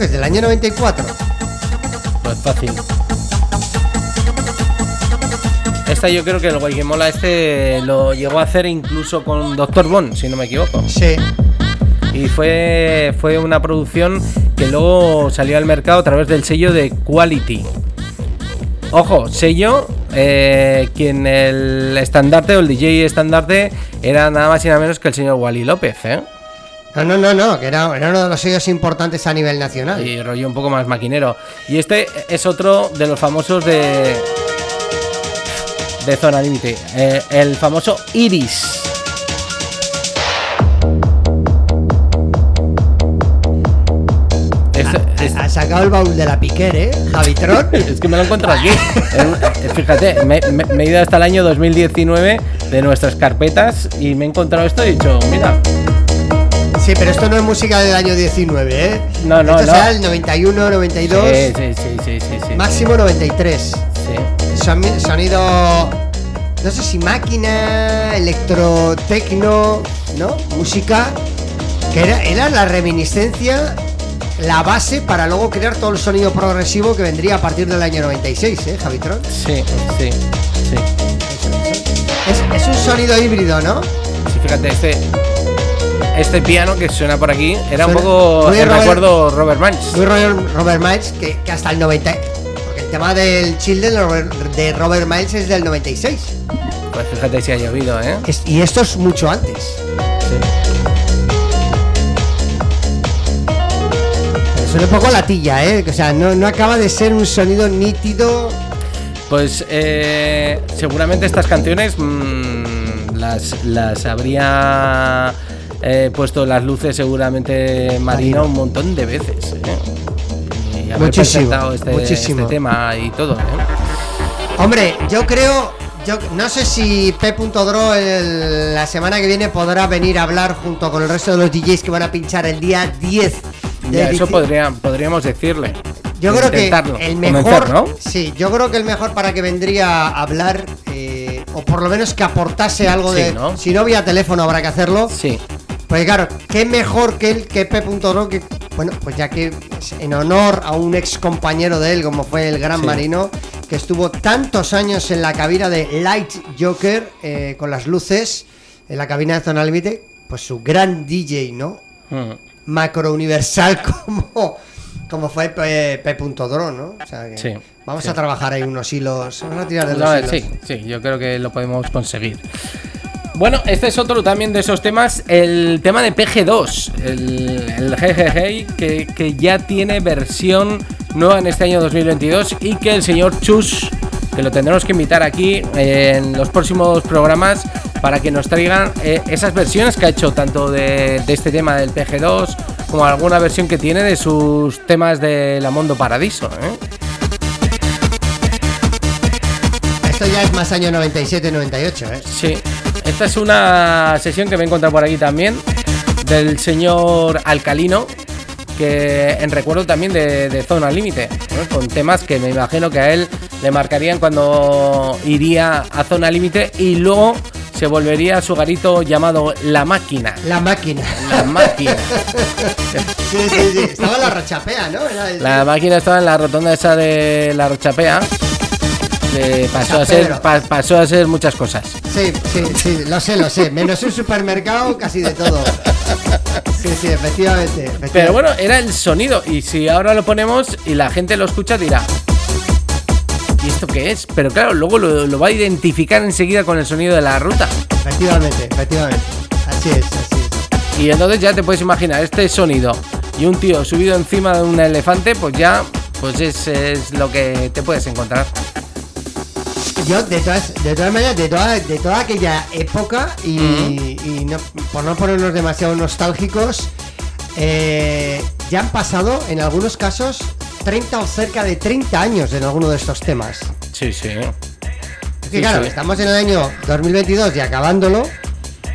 que es del año 94? Pues fácil. Esta yo creo que el Guayquemola este lo llegó a hacer incluso con Doctor Bond, si no me equivoco. Sí. Y fue, fue una producción que luego salió al mercado a través del sello de Quality. Ojo, sello, eh, quien el estandarte o el DJ estandarte era nada más y nada menos que el señor Wally López, ¿eh? No, no, no, no, que era, era uno de los sellos importantes a nivel nacional. Y rollo un poco más maquinero. Y este es otro de los famosos de. de Zona Límite. eh, el famoso Iris. Este- Ha sacado el baúl de la Piquer, ¿eh? Javitron. Es que me lo encuentro aquí. Eh, Fíjate, me, me- me he ido hasta el año 2019 de nuestras carpetas y me he encontrado esto y he dicho, mira, Sí, pero esto no es música del año 19, ¿eh? No, no, esto no. será el 91, 92, sí, sí, sí, sí, sí, sí. máximo 93. Sí. Son- Sonido, no sé si máquina, electrotecno, ¿no? Música que era, era la reminiscencia, la base para luego crear todo el sonido progresivo que vendría a partir del año 96, ¿eh, Javitron? Sí, sí, sí. Es, es un sonido híbrido, ¿no? Sí, fíjate, este, este piano que suena por aquí era un poco el Robert- recuerdo Robert Miles. Muy Robert, Miles, que, que hasta el 90. Porque el tema del chill de Robert, Miles es del 96. Pues fíjate si ha llovido, ¿eh? Es- y esto es mucho antes. Suena un poco latilla, ¿eh? O sea, no, no acaba de ser un sonido nítido. Pues eh, seguramente estas canciones mm, las, las habría eh, puesto las luces seguramente Marina un montón de veces. ¿eh? Y haber Muchísimo, presentado este, muchísimo. este tema y todo. ¿eh? Hombre, yo creo. Yo no sé si P.Dro la semana que viene podrá venir a hablar junto con el resto de los DJs que van a pinchar el día 10 de Ya, eso podría, podríamos decirle. Yo creo que el mejor, ¿no? sí, yo creo que el mejor para que vendría a hablar eh, o por lo menos que aportase algo Sí, de, ¿no? si no vía teléfono habrá que hacerlo. Sí, Pues claro, qué mejor que él que P.Ro que bueno, pues ya que en honor a un ex compañero de él como fue el Gran Sí. Marino que estuvo tantos años en la cabina de Light Joker eh, con las luces en la cabina de Zona Límite, pues su gran DJ, ¿no? Mm. macro universal como, como fue P- P.Dro, ¿no? O sea que Sí, vamos sí. a trabajar ahí unos hilos. Vamos a tirar de los No, hilos. sí, sí, yo creo que lo podemos conseguir. Bueno, este es otro también de esos temas, el tema de PG2, el, el que, que ya tiene versión nueva en este año 2022 y que el señor Chus, que lo tendremos que invitar aquí en los próximos programas para que nos traigan eh, esas versiones que ha hecho tanto de, de este tema del PG2 como alguna versión que tiene de sus temas de La Mondo Paradiso. ¿eh? Esto ya es más año 97-98, ¿eh? Sí, esta es una sesión que me he encontrado por aquí también del señor Alcalino, que en recuerdo también de, de Zona Límite, ¿no? con temas que me imagino que a él le marcarían cuando iría a Zona Límite y luego se volvería a su garito llamado La Máquina. La máquina. La Máquina. Sí, sí, sí. Estaba en la rachapea, ¿no? El- La máquina estaba en la rotonda esa de la Rochapea. Eh, pasó, a ser, pa- pasó a ser muchas cosas. Sí, sí, sí, lo sé, lo sé. Menos un supermercado, casi de todo. Sí, sí, efectivamente. efectivamente. Pero bueno, era el sonido. Y si ahora lo ponemos y la gente lo escucha, dirá. ¿Y esto qué es? Pero claro, luego lo, lo va a identificar enseguida con el sonido de la ruta. Efectivamente, efectivamente. Así es, así es. Y entonces ya te puedes imaginar este sonido y un tío subido encima de un elefante, pues ya pues es, es lo que te puedes encontrar. Yo, de todas, de todas maneras, de toda, de toda aquella época, y, y no- por no ponernos demasiado nostálgicos, eh, ya han pasado, en algunos casos, 30 o cerca de 30 años en alguno de estos temas. Sí, sí. Es que Sí, claro, sí. estamos en el año 2022 y acabándolo,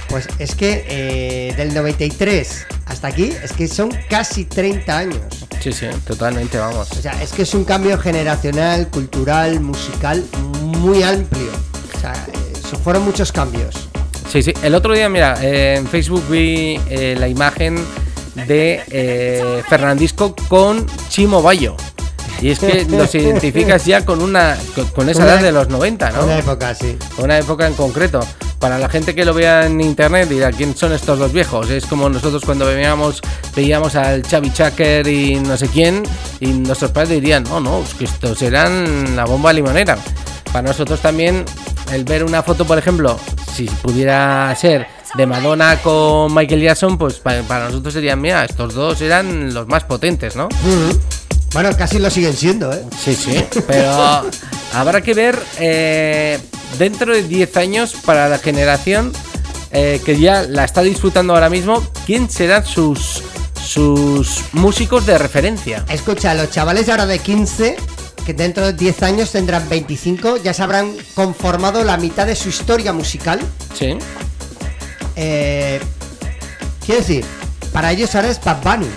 pues es que eh, del 93 hasta aquí, es que son casi 30 años. Sí, sí, totalmente, vamos. O sea, es que es un cambio generacional, cultural, musical muy amplio. O sea, eh, fueron muchos cambios. Sí, sí. El otro día, mira, eh, en Facebook vi eh, la imagen de eh, Fernandisco con Chimo Bayo. Y es que los identificas ya con una con, con esa Una- edad de los 90, ¿no? Una época así. Una época en concreto. Para la gente que lo vea en internet dirá quién son estos dos viejos. Es como nosotros cuando veíamos, veíamos al Chavi Chaker y no sé quién, y nuestros padres dirían, no, no, es que estos eran la bomba limonera. Para nosotros también, el ver una foto, por ejemplo, si pudiera ser de Madonna con Michael Jackson, pues pa- para, nosotros serían, mira, estos dos eran los más potentes, ¿no? Bueno, casi lo siguen siendo, ¿eh? Sí, sí, pero habrá que ver eh, dentro de 10 años para la generación eh, que ya la está disfrutando ahora mismo, quién serán sus, sus músicos de referencia. Escucha, los chavales ahora de 15, que dentro de 10 años tendrán 25, ya se habrán conformado la mitad de su historia musical. Sí, Eh, quiero decir, para ellos ahora es Bad Bunny,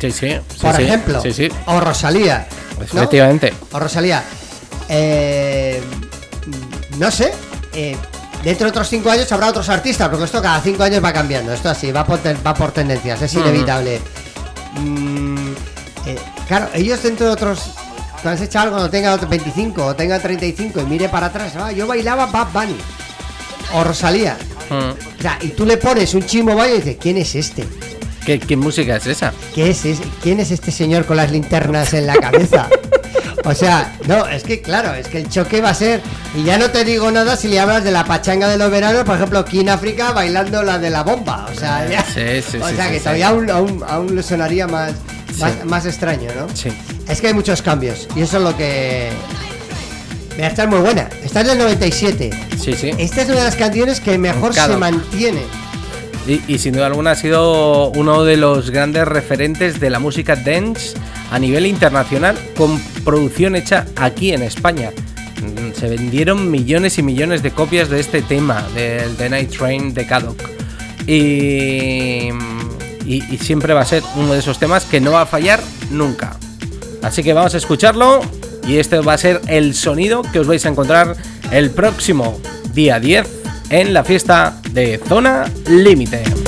sí, sí. sí, por sí, ejemplo, Sí, sí, o Rosalía. ¿no? efectivamente. O Rosalía. Eh, no sé. eh, dentro de otros 5 años habrá otros artistas, porque esto cada 5 años va cambiando. Esto así, va por, va por tendencias, es inevitable. Mm, eh, claro, ellos dentro de otros. Cuando ese chaval cuando tenga otros 25 o tenga 35 y mire para atrás, ah, yo bailaba Bad Bunny. O Rosalía. Mm. O sea, y tú le pones un chimo baile y dices, ¿quién es este? ¿Qué, qué música es esa? ¿Qué es, es- ¿Quién es este señor con las linternas en la cabeza? O sea, no, es que claro, es que el choque va a ser. Y ya no te digo nada si le hablas de la pachanga de los veranos, por ejemplo, aquí en África bailando la de la bomba. O sea, ya- Sí, sí, o sí, sea que todavía aún, aún, aún le sonaría más, más, más extraño, ¿no? Sí. Es que hay muchos cambios y eso es lo que. Mira, esta es muy buena. Esta es del 97. Sí, sí. Esta es una de las canciones que mejor se mantiene. Y, sin duda alguna ha sido uno de los grandes referentes de la música dance a nivel internacional con producción hecha aquí en España. Mm, Se vendieron millones y millones de copias de este tema, del The Night Train de Caddock. Y, y- y siempre va a ser uno de esos temas que no va a fallar nunca. Así que vamos a escucharlo y este va a ser el sonido que os vais a encontrar el próximo día 10 en la fiesta de Zona Límite.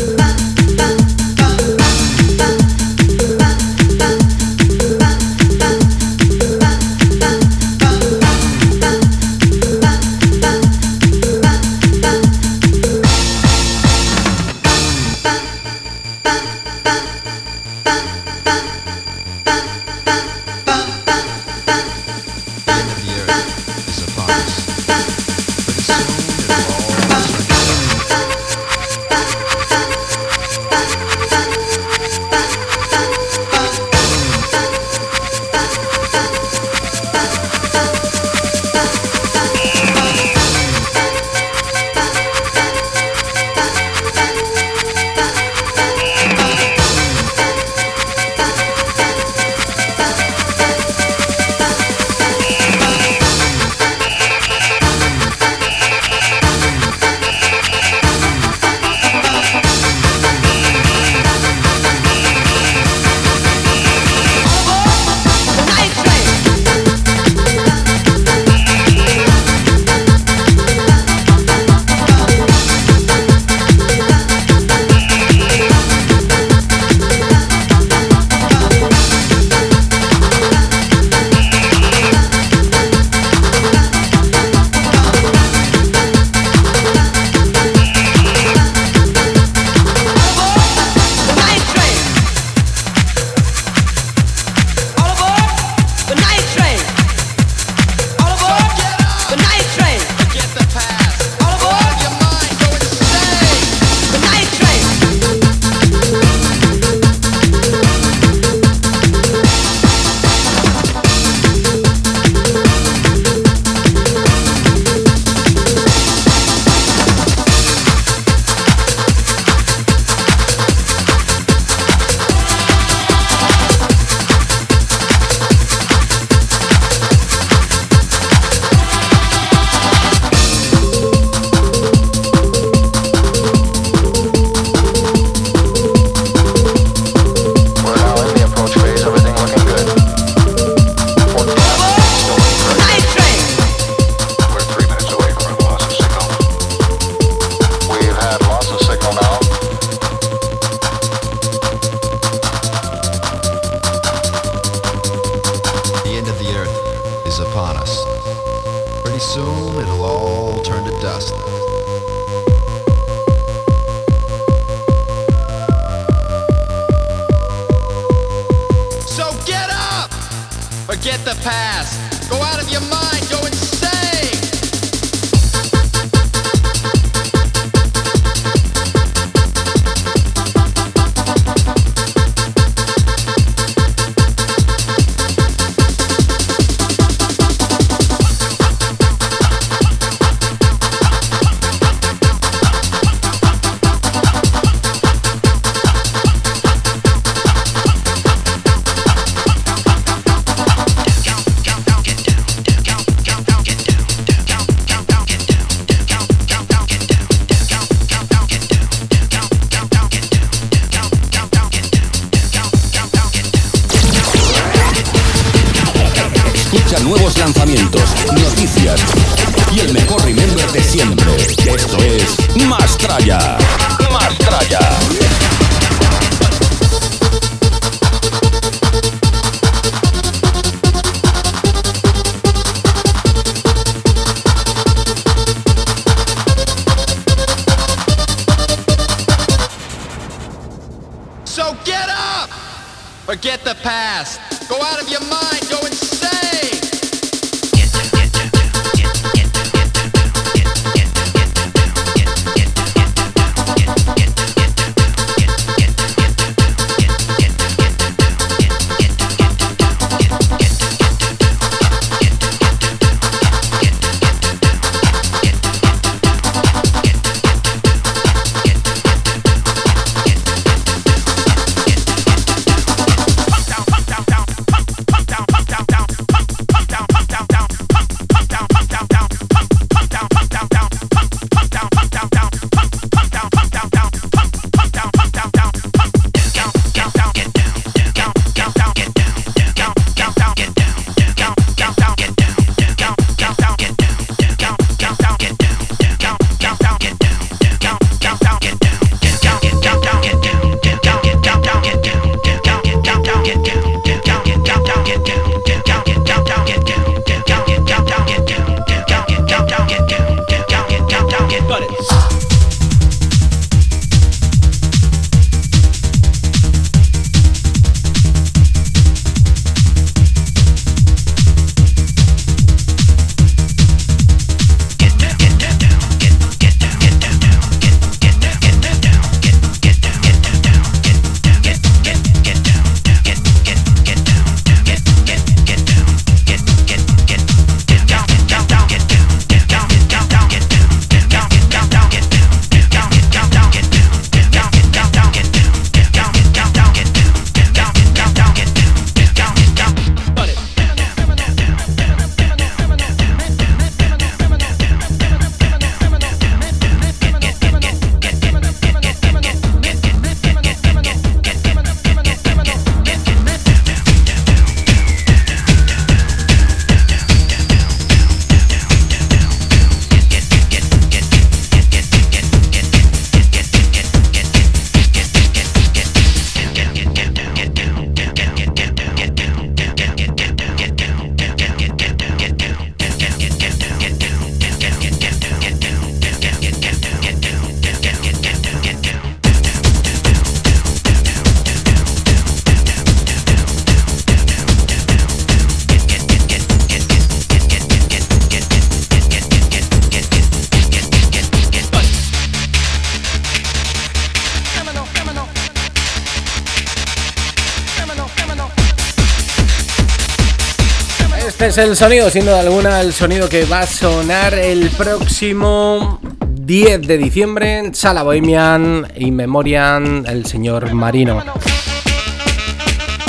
Es el sonido, sin duda alguna, el sonido que va a sonar el próximo 10 de diciembre en Sala Bohemian y Memoriam el señor Marino.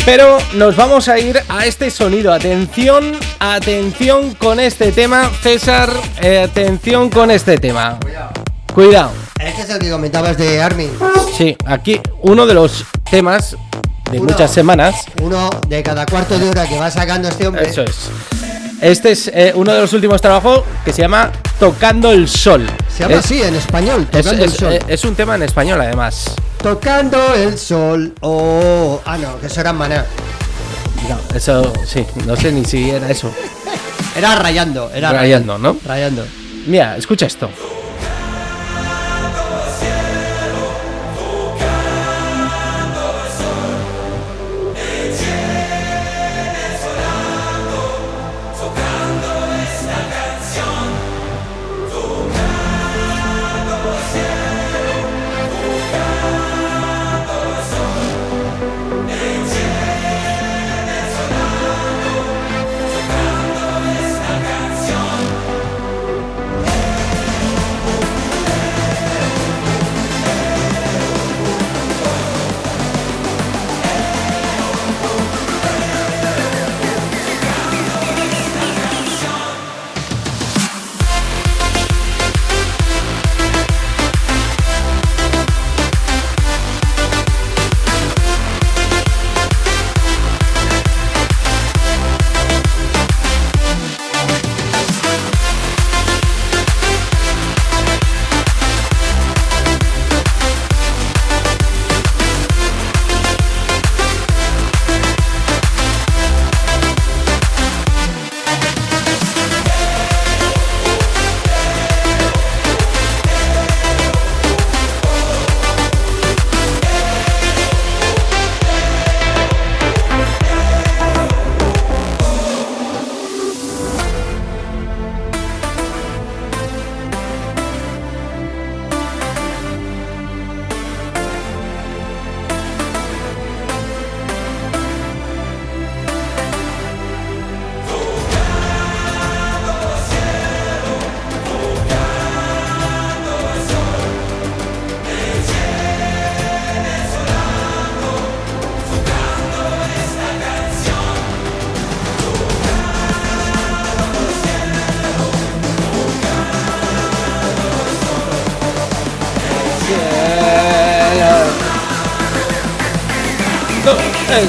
Pero nos vamos a ir a este sonido. Atención, atención con este tema. César, eh, atención con este tema. Cuidado. Este es el que comentabas de Armin. Sí, aquí uno de los temas de Uno. muchas semanas. Uno de cada cuarto de hora que va sacando este hombre. Eso es. Este es eh, uno de los últimos trabajos que se llama Tocando el Sol. Se llama Es- así en español, Es, tocando el es- sol. eh, es un tema en español, además. Tocando el sol. Oh, ah, no, que eso era maná. No, eso sí, no sé ni si era eso. Era rayando, era Rayando, ¿no? Rayando. Mira, escucha esto.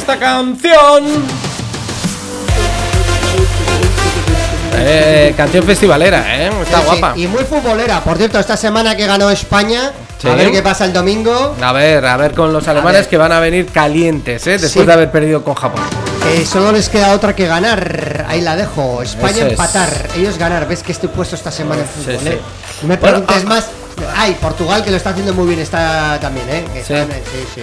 Esta canción. Eh, canción festivalera, ¿eh? Está Sí, sí, guapa. Y muy futbolera. Por cierto, esta semana que ganó España, Sí. a ver qué pasa el domingo. A ver, a ver con los alemanes que van a venir calientes, ¿eh? Después de haber perdido con Japón. Que solo les queda otra que ganar. Ahí la dejo. España Eso es. empatar. Ellos ganar. ¿Ves que estoy puesto esta semana en fútbol? eh? No me Bueno, preguntes ah. Ay, Portugal que lo está haciendo muy bien está también, ¿eh? Que Sí. están- sí, sí.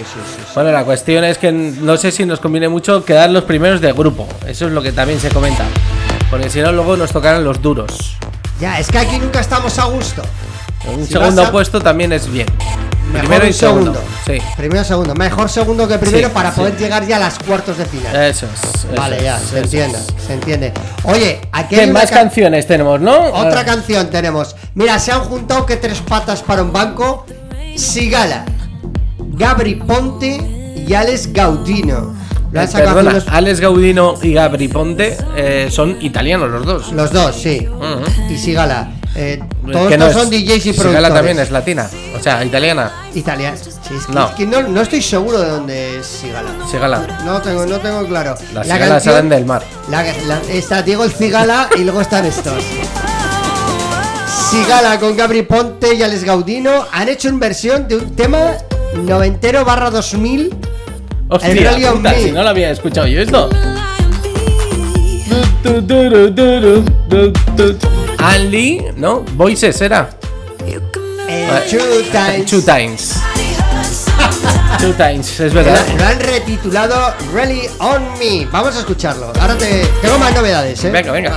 Bueno, la cuestión es que no sé si nos conviene mucho quedar los primeros de grupo. Eso es lo que también se comenta. Porque si no, luego nos tocarán los duros. Ya, es que aquí nunca estamos a gusto. Un Si segundo a- puesto también es bien. Mejor Primero y un segundo. Sí. Primero y segundo. Mejor segundo que primero Sí, para sí. poder llegar ya a las cuartos de final. Eso es. eso vale, ya, es, se entiende, se entiende. Oye, aquí ¿Qué hay más ca- canciones tenemos, no? Otra Ah, canción tenemos. Mira, se han juntado que tres patas para un banco. Sigala, Gabri Ponte y Alex Gaudino. Lo han eh, perdona, unos- Alex Gaudino y Gabri Ponte eh, son italianos los dos. Los dos, sí. Ujú. Y Sigala. Eh, todos Que no estos es- son DJs y Sigala productores. también es latina. O sea, italiana. Italianos. Sí, es que, No. es que no, no estoy seguro de dónde es Sigala. Sigala. No tengo, no tengo claro. Las La cigalas salen del mar. La, la- está Diego el Cigala y luego están estos. Sigala con Gabri Ponte y Alex Gaudino han hecho una versión de un tema noventero barra 2000. Hostia, El Rally on puta, Me. si no lo había escuchado yo esto. Ali, ¿no? Voices era. eh, Ah, Two Times. Two times. Two times, es verdad. Lo, lo han retitulado Rally on Me. Vamos a escucharlo. Ahora te tengo más novedades, ¿eh? Venga, venga.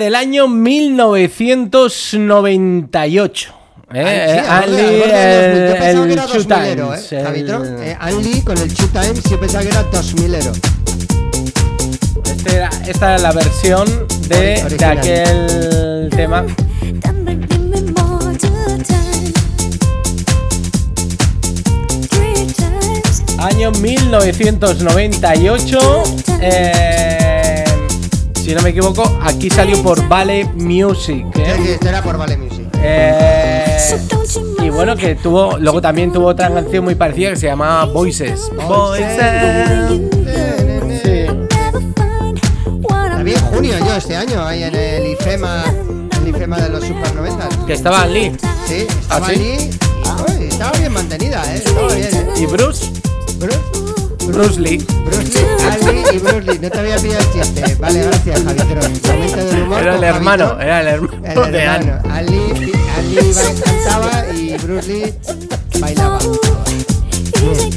Del año 1998. ¿eh? Eh, Ali. Yo pensaba el que era Two 2000ero, Times, ¿eh? Eh, con el Two Times yo pensaba que era 2000ero. este era- esta era la versión de, de aquel tema. Año 1998. eh, si no me equivoco, aquí salió por Vale Music. ¿eh? Sí, sí, esto era por Vale Music. Eh, y bueno, que tuvo, luego también tuvo otra canción muy parecida que se llamaba Voices. Voices. Vi en junio yo este año, ahí en el IFEMA, el IFEMA de los Super 90. Que estaba Lee. Sí, estaba ¿Ah, sí? y uy, estaba bien mantenida, ¿eh? Estaba bien, ¿eh? Y Bruce. Bruce, Bruce Lee. Bruce Lee, Ali y Bruce Lee. No te había pillado el chiste. Vale, gracias, Javitron. Momento del humor Era el hermano, Javitron. era el hermano. El de Anne. hermano. Ali, Ali ba- cantaba y Bruce Lee bailaba.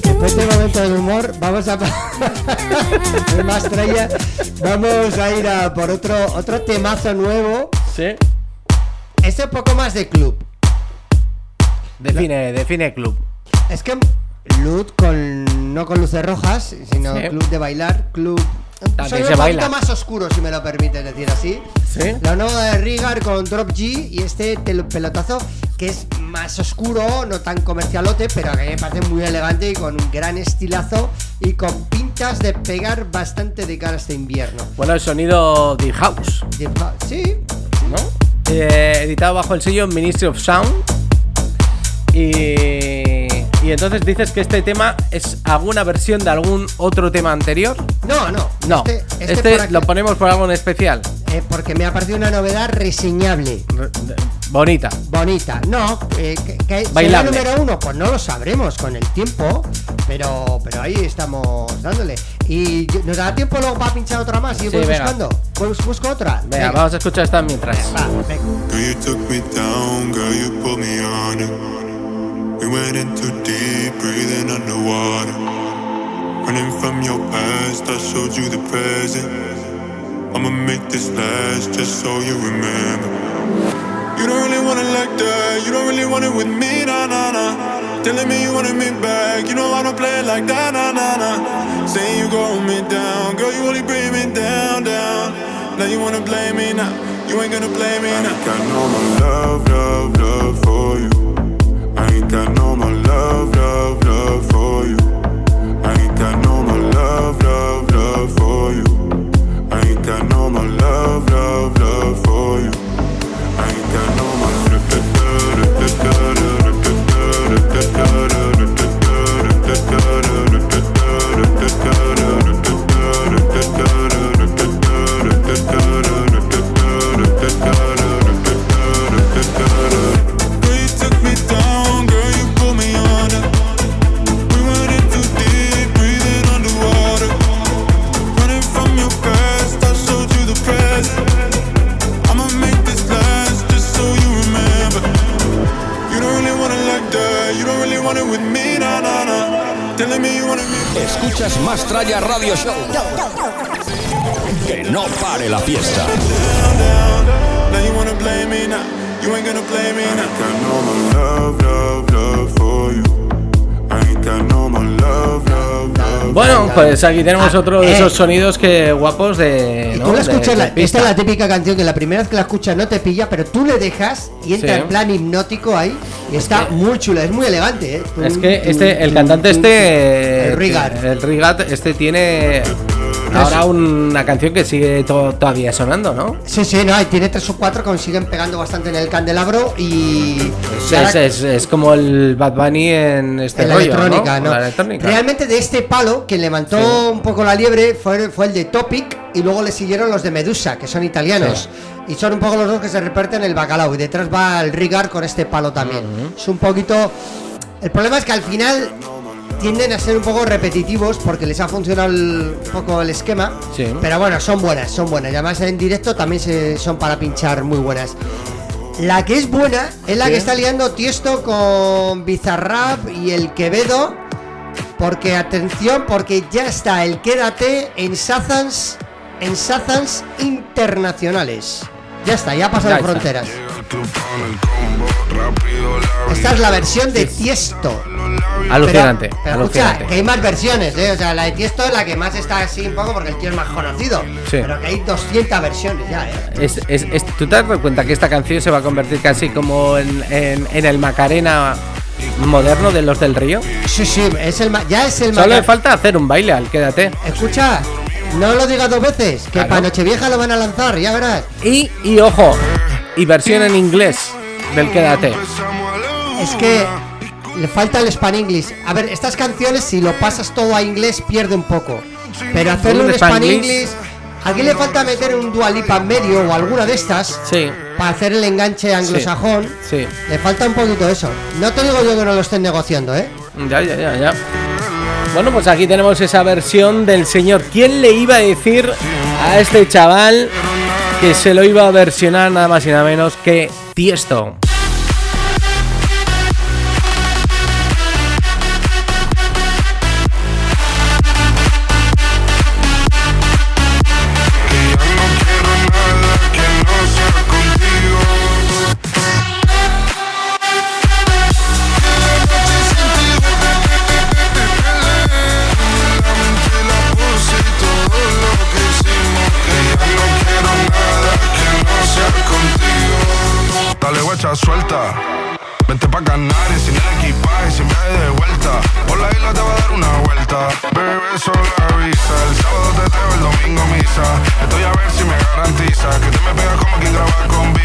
Después del momento del humor, vamos a. Es más estrella. Vamos a ir a por otro, otro temazo nuevo Sí. Este un poco más de club. Define, define club. Es que Lud con no con luces rojas, sino Sí. club de bailar, club También soy se un baila. poquito más oscuro si me lo permites decir así. Sí. La nueva de Rigar con Drop G y este pelotazo que es más oscuro, no tan comercialote, pero que me parece muy elegante y con un gran estilazo y con pintas de pegar bastante de cara este invierno. Bueno, el sonido Deep House, Sí, ¿no? Eh, editado bajo el sello Ministry of Sound. Y, y entonces dices que este tema es alguna versión de algún otro tema anterior. no, no. No, Este, este, este aquí- lo ponemos por algo en especial. eh, porque me ha parecido una novedad reseñable. Re- Bonita. Bonita, no, eh, que, que será número uno, pues no lo sabremos con el tiempo, pero, pero ahí estamos dándole. Y yo- nos da tiempo luego para pinchar otra más y Sí, voy venga. buscando. Pues busco otra. Venga, vamos a escuchar esta mientras. Va, venga. We went in too deep, breathing underwater. Running from your past, I showed you the present. I'ma make this last just so you remember. You don't really want it like that, you don't really want it with me, nah, nah, nah. Telling me you wanted me back, you know I don't play it like that, nah, nah, nah. Saying you gon' me down, girl, you only bring me down, down. Now you wanna blame me now, you ain't gonna blame me now. I got no more love, love, love for you. Love, love, pues aquí tenemos Ah, otro de eh. esos sonidos que guapos de. ¿no? tú la escuchas, de la- pista. esta es la típica canción que la primera vez que la escuchas no te pilla, pero tú le dejas y entra Sí. en plan hipnótico ahí y está muy chula, es muy elegante. ¿eh? Es que este, el cantante este. El Rigat. El Rigat, este tiene. Ahora una canción que sigue to- todavía sonando, ¿no? Sí, sí, no, y tiene tres o cuatro, consiguen pegando bastante en el candelabro y. Es, y ahora- es- es- es como el Bad Bunny en este en la rollo, electrónica, ¿no? ¿no? La electrónica. Realmente de este palo, quien levantó Sí. un poco la liebre fue, fue el de Topic y luego le siguieron los de Medusa, que son italianos. Y son un poco los dos que se reparten el bacalao. Y detrás va el Rigar con este palo también. Es un poquito. El problema es que al final tienden a ser un poco repetitivos porque les ha funcionado el- un poco el esquema. Sí. Pero bueno, son buenas, son buenas. Y además en directo también se- son para pinchar muy buenas. La que es buena es la Sí. que está liando Tiesto con Bizarrap y el Quevedo. Porque atención, porque ya está el Quédate en Sazans, en Sazans internacionales. Ya está, ya ha pasado Ya está. Esta es la versión de Tiesto. Alucinante, Pero, pero alucinante. escucha, que hay más versiones, ¿eh? O sea, la de Tiesto es la que más está así un poco porque el tío es más conocido. Sí. Pero que hay 200 versiones ya, ¿eh? Es- es- es- ¿Tú te has dado cuenta que esta canción se va a convertir casi como en, en- en el Macarena moderno de los del río? Sí, sí, es el ya es el Solo le falta hacer un baile al quédate. Escucha, no lo digas dos veces, que Claro. para Nochevieja lo van a lanzar, ya verás. Y, y ojo, y versión en inglés del quédate. Es que le falta el span English. A ver, estas canciones, si lo pasas todo a inglés, pierde un poco. Pero hacerlo ¿Un en span? English. ¿A quién le falta meter un Dualipa en medio o alguna de estas Sí, para hacer el enganche anglosajón? sí. Le falta un poquito eso. No te digo yo que no lo estén negociando, ¿eh? Ya, ya, ya, ya. Bueno, pues aquí tenemos esa versión del señor. ¿Quién le iba a decir a este chaval que se lo iba a versionar nada más y nada menos que Tiesto? Estoy a ver si me garantiza que te me pegas como quien graba con B.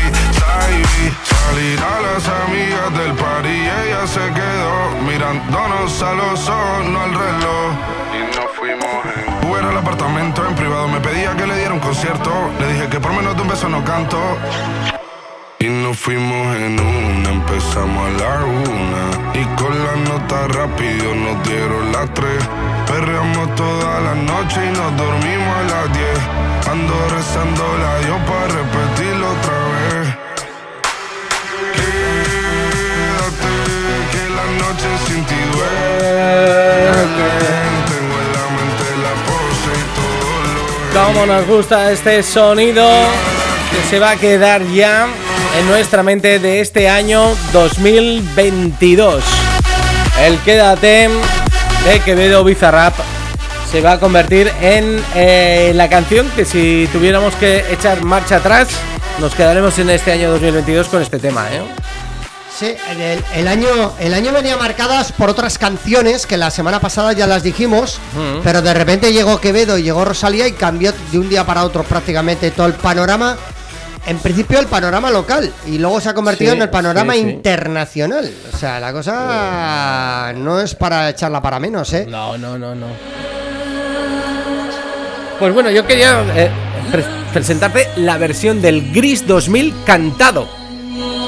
Salir a las amigas del party y ella se quedó mirándonos a los ojos, no al reloj. Y nos fuimos en Uber al apartamento en privado. Me pedía que le diera un concierto. Le dije que por menos de un beso no canto. Y nos fuimos en una, empezamos a la una. Y con la nota rápido nos dieron las tres. Perreamos toda la noche y nos dormimos a las diez. Ando rezando la yo para repetirlo otra vez. Quédate, que la noche sin ti duele. Tengo en la mente la pose y todo lo Cómo nos gusta este sonido que se va a quedar ya en nuestra mente de este año 2022. El Quédate de Quevedo Bizarrap se va a convertir en eh, la canción que si tuviéramos que echar marcha atrás nos quedaremos en este año 2022 con este tema, ¿eh? Sí, el, el año, el año venía marcadas por otras canciones que la semana pasada ya las dijimos, pero de repente llegó Quevedo y llegó Rosalía y cambió de un día para otro prácticamente todo el panorama. En principio el panorama local y luego se ha convertido Sí, en el panorama sí, sí. internacional. O sea, la cosa no es para echarla para menos, ¿eh? No, no, no, no. Pues bueno, yo quería eh, pre- presentarte la versión del Gris 2000 cantado.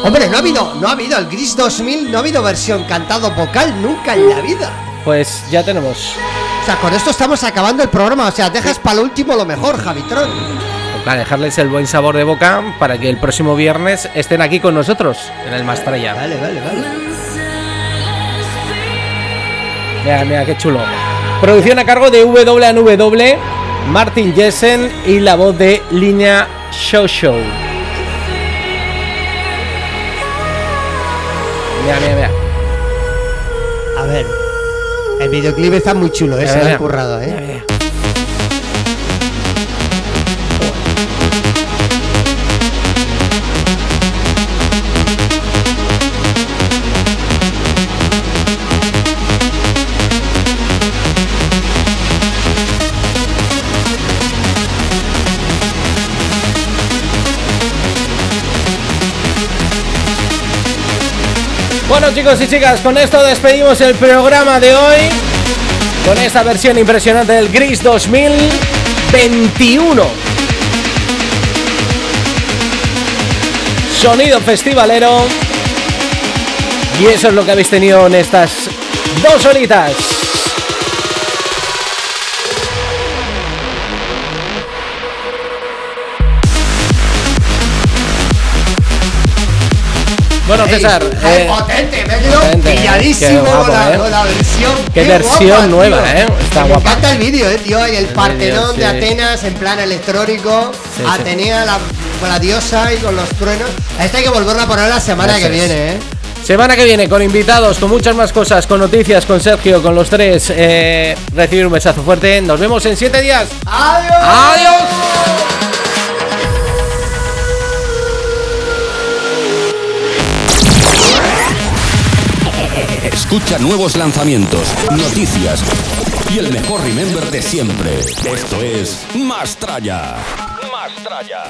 Hombre, no ha habido, no ha habido el Gris 2000, no ha habido versión cantado vocal nunca en la vida. Pues ya tenemos. O sea, con esto estamos acabando el programa. O sea, dejas para lo último lo mejor, Javitron. Para dejarles el buen sabor de boca para que el próximo viernes estén aquí con nosotros en el Mastraya. Vale, vale, vale. Mira, mira, qué chulo. Producción a cargo de WNW, Martin Jessen y la voz de Línea Show Show. Mira, mira, mira. A ver. El videoclip está muy chulo, ¿eh? Se lo han currado, Mira, ¿eh? mira. Bueno chicos y chicas, con esto despedimos el programa de hoy con esta versión impresionante del Gris 2021. Sonido festivalero. Y eso es lo que habéis tenido en estas dos horitas. Bueno, Ey, César, eh, potente, me quedado potente, pilladísimo con, guapo, la, eh. con la versión. Qué versión guapa, nueva, tío. eh, está me guapa. encanta el vídeo, eh, tío. Y el Partenón sí. de Atenas en plan electrónico. Sí, sí. Atenea, la, con la diosa y con los truenos. Esta hay que volverla a poner la semana que viene, eh. Semana que viene con invitados, con muchas más cosas, con noticias, con Sergio, con los tres. eh, recibir un besazo fuerte. Nos vemos en siete días. ¡Adiós! ¡Adiós! Escucha nuevos lanzamientos, noticias y el mejor remember de siempre. Esto es Mastraya. Mastraya.